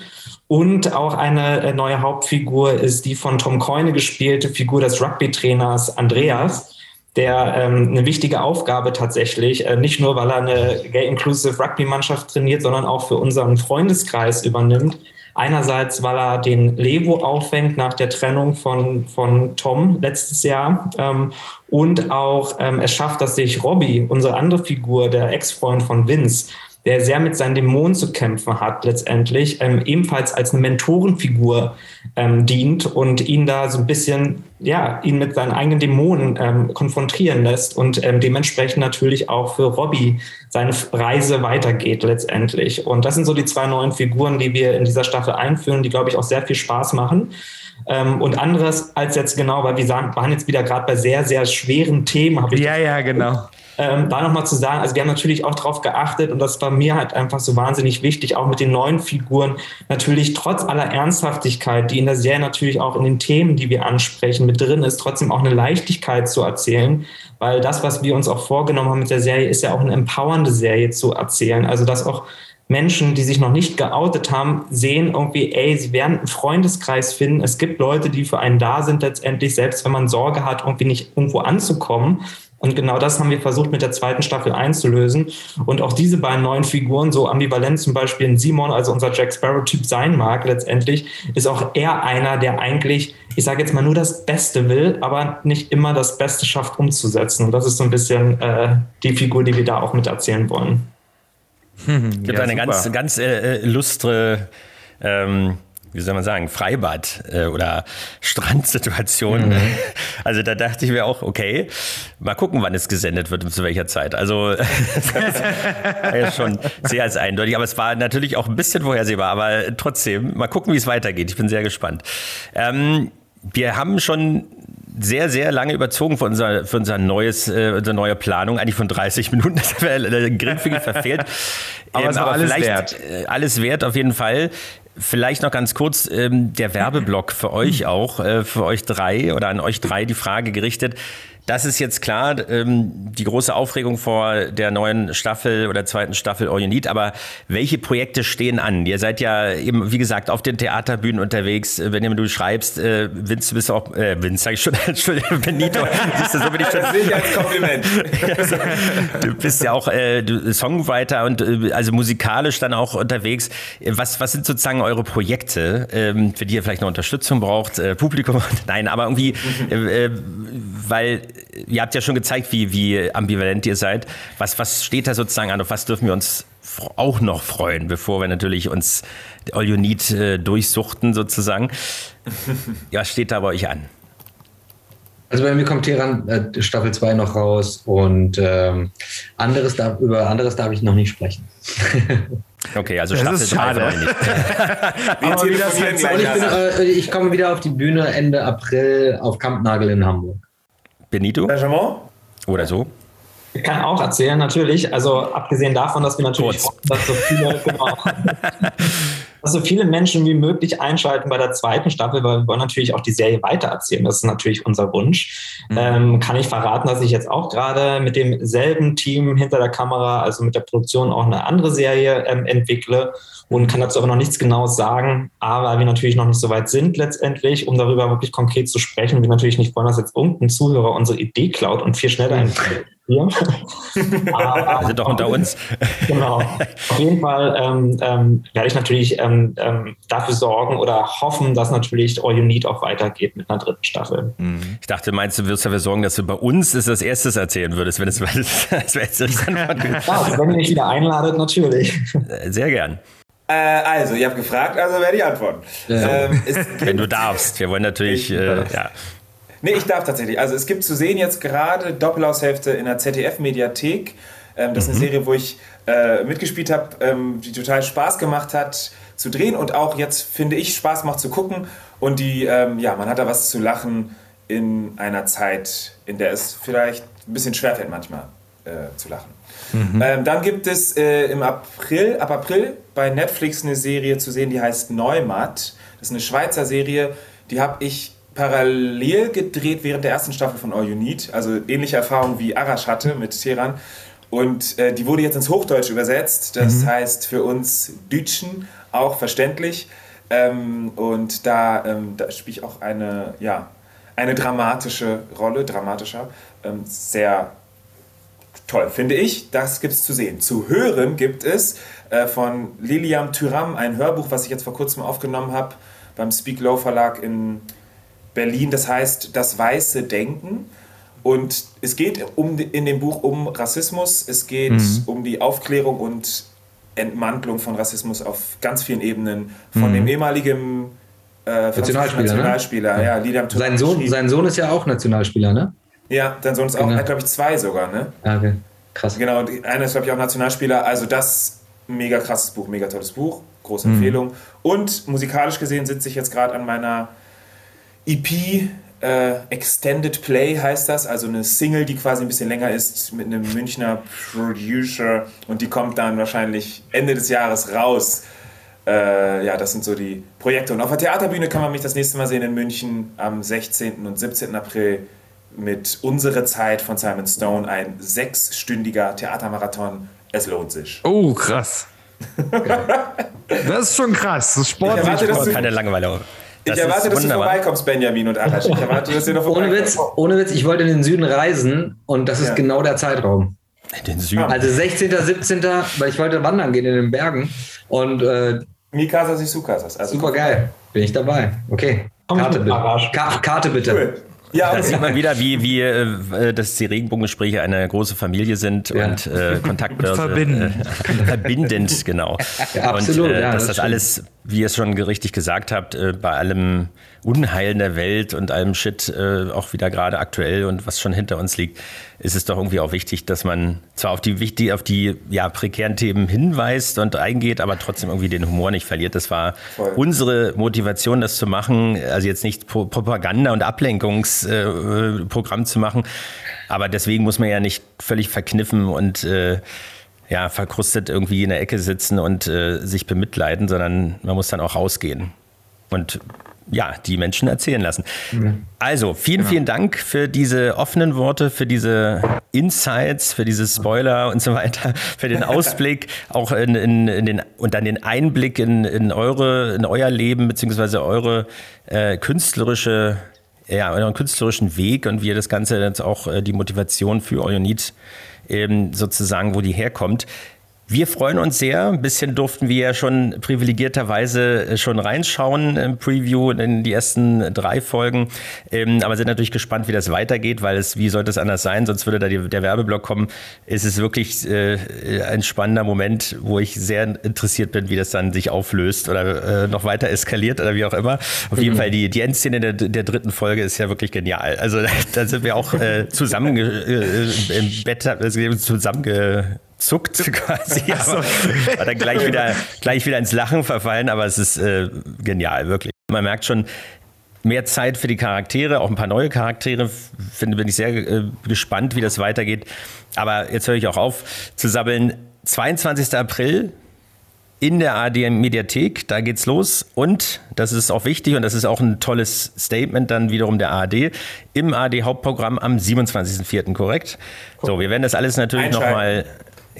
S4: Und auch eine äh, neue Hauptfigur ist die von Tom Coyne gespielte Figur des Rugby-Trainers Andreas der ähm, eine wichtige Aufgabe tatsächlich, äh, nicht nur weil er eine Gay-Inclusive Rugby-Mannschaft trainiert, sondern auch für unseren Freundeskreis übernimmt. Einerseits, weil er den Levo auffängt nach der Trennung von, von Tom letztes Jahr ähm, und auch ähm, es schafft, dass sich Robbie, unsere andere Figur, der Ex-Freund von Vince, der sehr mit seinen Dämonen zu kämpfen hat, letztendlich, ähm, ebenfalls als eine Mentorenfigur ähm, dient und ihn da so ein bisschen, ja, ihn mit seinen eigenen Dämonen ähm, konfrontieren lässt und ähm, dementsprechend natürlich auch für Robbie seine Reise weitergeht letztendlich. Und das sind so die zwei neuen Figuren, die wir in dieser Staffel einführen, die, glaube ich, auch sehr viel Spaß machen. Ähm, und anderes als jetzt genau, weil wir sagen, waren jetzt wieder gerade bei sehr, sehr schweren Themen.
S1: Ich ja, ja, genau
S4: ähm, da nochmal zu sagen, also wir haben natürlich auch darauf geachtet und das war mir halt einfach so wahnsinnig wichtig, auch mit den neuen Figuren, natürlich trotz aller Ernsthaftigkeit, die in der Serie natürlich auch in den Themen, die wir ansprechen, mit drin ist, trotzdem auch eine Leichtigkeit zu erzählen, weil das, was wir uns auch vorgenommen haben mit der Serie, ist ja auch eine empowernde Serie zu erzählen, also dass auch Menschen, die sich noch nicht geoutet haben, sehen irgendwie, ey, sie werden einen Freundeskreis finden. Es gibt Leute, die für einen da sind letztendlich, selbst wenn man Sorge hat, irgendwie nicht irgendwo anzukommen. Und genau das haben wir versucht mit der zweiten Staffel einzulösen. Und auch diese beiden neuen Figuren, so ambivalent zum Beispiel in Simon, also unser Jack Sparrow-Typ sein mag letztendlich, ist auch er einer, der eigentlich, ich sage jetzt mal, nur das Beste will, aber nicht immer das Beste schafft umzusetzen. Und das ist so ein bisschen äh, die Figur, die wir da auch mit erzählen wollen. (laughs)
S2: Hm, gibt ja, eine super. ganz, ganz äh, äh lustre ähm, wie soll man sagen, Freibad äh, oder Strandsituation. Mhm. (laughs) Also da dachte ich mir auch, okay, mal gucken, wann es gesendet wird und zu welcher Zeit. Also (laughs) das war ja schon sehr als eindeutig, aber es war natürlich auch ein bisschen vorhersehbar, aber trotzdem, mal gucken, wie es weitergeht. Ich bin sehr gespannt. Ähm, wir haben schon sehr, sehr lange überzogen für unser, für unser neues, äh, unsere neue Planung, eigentlich von 30 Minuten, (laughs) das haben wir geringfügig verfehlt.
S1: aber, ähm, es war aber alles wert.
S2: Äh, alles wert auf jeden Fall. Vielleicht noch ganz kurz ähm, der (clears throat) Werbeblock für euch auch, äh, für euch drei oder an euch drei die Frage gerichtet. Das ist jetzt klar, ähm, die große Aufregung vor der neuen Staffel oder zweiten Staffel All You Need. Aber welche Projekte stehen an? Ihr seid ja eben, wie gesagt, auf den Theaterbühnen unterwegs. Wenn du schreibst, äh, Vince, du bist auch, äh, Vince, sag ich schon, (laughs) Entschuldigung, Benito. Siehst du, so bin ich schon. Das
S5: sehe ich als Kompliment.
S2: du bist ja auch äh, Songwriter und äh, also musikalisch dann auch unterwegs. Was, was sind sozusagen eure Projekte, ähm, für die ihr vielleicht noch Unterstützung braucht? Äh, Publikum? (laughs) Nein, aber irgendwie, äh, äh, weil ihr habt ja schon gezeigt, wie, wie ambivalent ihr seid. Was, was steht da sozusagen an? Auf was dürfen wir uns auch noch freuen, bevor wir natürlich uns All You Need äh, durchsuchten sozusagen? (laughs) was steht da bei euch an?
S3: Also bei mir kommt Teheran äh, Staffel 2 noch raus und ähm, anderes darf, über anderes darf ich noch nicht sprechen. (laughs)
S2: Okay, also das Staffel 3 nicht. (laughs)
S3: Aber wie das halt ich, bin, äh, ich komme wieder auf die Bühne Ende April auf Kampnagel in Hamburg.
S2: Benito?
S5: Benjamin?
S2: Oder so?
S4: Ich kann auch erzählen, natürlich. Also abgesehen davon, dass wir natürlich hoffen, dass so viele, (laughs) genau, dass so viele Menschen wie möglich einschalten bei der zweiten Staffel, weil wir wollen natürlich auch die Serie weitererzählen. Das ist natürlich unser Wunsch. Mhm. Ähm, kann ich verraten, dass ich jetzt auch gerade mit demselben Team hinter der Kamera, also mit der Produktion, auch eine andere Serie ähm, entwickle und kann dazu aber noch nichts Genaues sagen, aber wir natürlich noch nicht so weit sind letztendlich, um darüber wirklich konkret zu sprechen. Wir natürlich nicht wollen, dass jetzt irgendein Zuhörer unsere Idee klaut und viel schneller mhm.
S2: hier. (laughs) wir sind doch unter uns. (laughs)
S4: Genau. Auf jeden Fall ähm, ähm, werde ich natürlich ähm, ähm, dafür sorgen oder hoffen, dass natürlich All You Need auch weitergeht mit einer dritten Staffel.
S2: Mhm. Ich dachte, meinst du, wirst dafür sorgen, dass du bei uns es als erstes erzählen würdest, wenn es das wäre jetzt
S4: nicht ja, wenn ihr mich wieder einladet, natürlich.
S2: Sehr gern.
S5: Äh, also, ihr habt gefragt, also wer die Antwort.
S2: Ja. Ähm, (laughs) Wenn du darfst. Wir wollen natürlich, äh, ja.
S5: Nee, ich darf tatsächlich. Also es gibt zu sehen jetzt gerade Doppelhaushälfte in der ZDF-Mediathek. Ähm, das ist eine mhm. Serie, wo ich äh, mitgespielt habe, ähm, die total Spaß gemacht hat zu drehen und auch jetzt, finde ich, Spaß macht zu gucken. Und die, ähm, ja, man hat da was zu lachen in einer Zeit, in der es vielleicht ein bisschen schwerfällt manchmal äh, zu lachen. Mhm. Ähm, dann gibt es äh, im April, ab April bei Netflix eine Serie zu sehen, die heißt Neumatt. Das ist eine Schweizer Serie, die habe ich parallel gedreht während der ersten Staffel von All You Need. Also ähnliche Erfahrung wie Arash hatte mit Teheran. Und äh, die wurde jetzt ins Hochdeutsche übersetzt. Das mhm. heißt für uns Dütschen auch verständlich. Ähm, und da, ähm, da spiele ich auch eine, ja, eine dramatische Rolle, dramatischer, ähm, sehr toll, finde ich. Das gibt es zu sehen. Zu hören gibt es äh, von Liliam Tyram ein Hörbuch, was ich jetzt vor kurzem aufgenommen habe beim Speak Low Verlag in Berlin. Das heißt Das weiße Denken. Und es geht um, in dem Buch um Rassismus, es geht mhm. um die Aufklärung und Entmantelung von Rassismus auf ganz vielen Ebenen von mhm. dem ehemaligen
S3: äh, Nationalspieler,
S5: Nationalspieler
S3: ne? ja, Lieder sein Sohn, sein Sohn ist ja auch Nationalspieler, ne?
S5: Ja, sein Sohn ist auch, genau. glaube ich, zwei sogar, ne?
S3: Ah, okay. Krass.
S5: Genau, einer ist, glaube ich, auch Nationalspieler. Also das mega krasses Buch, mega tolles Buch, große mhm. Empfehlung. Und musikalisch gesehen sitze ich jetzt gerade an meiner EP äh, Extended Play heißt das, also eine Single, die quasi ein bisschen länger ist mit einem Münchner Producer und die kommt dann wahrscheinlich Ende des Jahres raus. Äh, ja, das sind so die Projekte. Und auf der Theaterbühne kann man mich das nächste Mal sehen in München am 16. und 17. April mit Unsere Zeit von Simon Stone, ein sechsstündiger Theatermarathon. Es lohnt sich.
S1: Oh, krass. (laughs) das ist schon krass. Das ist sportlich.
S2: Ich erwarte, Keine Langeweile.
S5: Das ich erwarte, dass wunderbar. du vorbeikommst, Benjamin und Arash. Ich erwarte, dass ihr noch
S3: ohne Witz, ohne Witz, ich wollte in den Süden reisen und das ist ja. genau der Zeitraum.
S2: In den Süden?
S3: Also 16., 17., weil ich wollte wandern gehen in den Bergen und äh,
S5: Mikasa Sisukasas.
S3: Also super geil. Bin ich dabei. Okay. Karte bitte. Karte bitte. Cool.
S2: Ja, da sieht man wieder, wie, wie äh, dass die Regenbogengespräche eine große Familie sind ja. und äh, Kontaktbörse.
S1: Verbindend.
S2: Äh, (laughs) verbindend, genau. Ja, absolut, und äh, ja, dass das, das alles, wie ihr es schon richtig gesagt habt, äh, bei allem Unheil der Welt und allem Shit äh, auch wieder gerade aktuell und was schon hinter uns liegt, ist es doch irgendwie auch wichtig, dass man zwar auf die wichtig, auf die ja, prekären Themen hinweist und eingeht, aber trotzdem irgendwie den Humor nicht verliert. Das war Voll. unsere Motivation, das zu machen. Also jetzt nicht Propaganda und Ablenkungsprogramm äh, zu machen, aber deswegen muss man ja nicht völlig verkniffen und ja, verkrustet irgendwie in der Ecke sitzen und äh, sich bemitleiden, sondern man muss dann auch rausgehen. Und ja, die Menschen erzählen lassen. Mhm. Also, vielen, vielen Dank für diese offenen Worte, für diese Insights, für diese Spoiler und so weiter, für den (laughs) Ausblick, auch in, in, in den, und dann den Einblick in, in, eure, in euer Leben, beziehungsweise eure äh, künstlerische, ja, euren künstlerischen Weg und wie ihr das Ganze jetzt auch äh, die Motivation für ähm, sozusagen, wo die herkommt. Wir freuen uns sehr. Ein bisschen durften wir ja schon privilegierterweise äh, schon reinschauen im Preview in die ersten drei Folgen. Ähm, aber sind natürlich gespannt, wie das weitergeht, weil es, wie sollte es anders sein? Sonst würde da die, der Werbeblock kommen. Es ist wirklich äh, ein spannender Moment, wo ich sehr interessiert bin, wie das dann sich auflöst oder äh, noch weiter eskaliert oder wie auch immer. Auf jeden mhm. Fall die, die Endszene der, der dritten Folge ist ja wirklich genial. Also (laughs) da sind wir auch äh, zusammen äh, im Bett äh, zusammen zuckt quasi. So. War dann gleich wieder, gleich wieder ins Lachen verfallen, aber es ist äh, genial, wirklich. Man merkt schon, mehr Zeit für die Charaktere, auch ein paar neue Charaktere. Finde, bin ich sehr äh, gespannt, wie das weitergeht. Aber jetzt höre ich auch auf zu sabbeln. 22. April in der AD Mediathek, da geht's los. Und das ist auch wichtig und das ist auch ein tolles Statement dann wiederum der ARD im AD Hauptprogramm am 27.04. korrekt? So, wir werden das alles natürlich nochmal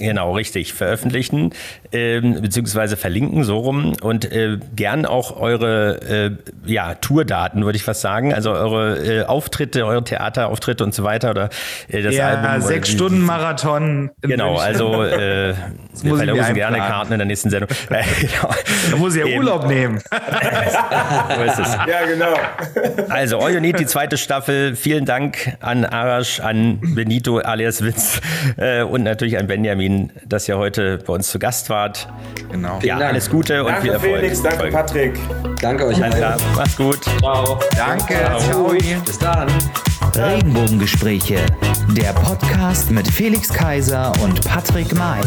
S2: Genau, richtig. Veröffentlichen ähm, beziehungsweise verlinken, so rum. Und äh, gern auch eure äh, ja, Tourdaten, würde ich fast sagen. Also eure äh, Auftritte, eure Theaterauftritte und so weiter. Oder
S1: äh, das ja, Album. Sechs oder Stunden Marathon.
S2: Genau, also (laughs) äh, wir verlosen gerne Karten in der nächsten Sendung. (laughs)
S1: genau. Da muss ich ja Urlaub nehmen. (laughs) so
S5: ist es. Ja, genau.
S2: Also, All You Need, die zweite Staffel. Vielen Dank an Arash, an Benito alias Witz äh, und natürlich an Benjamin Ihnen, dass ihr heute bei uns zu Gast wart.
S1: Genau.
S2: Ja, alles Gute und danke viel Erfolg.
S5: Felix, danke Patrick.
S3: Danke euch
S2: allen. Macht's gut.
S1: Ciao. Danke. Ciao.
S6: Ciao. Bis dann. Regenbogengespräche. Der Podcast mit Felix Kaiser und Patrick May.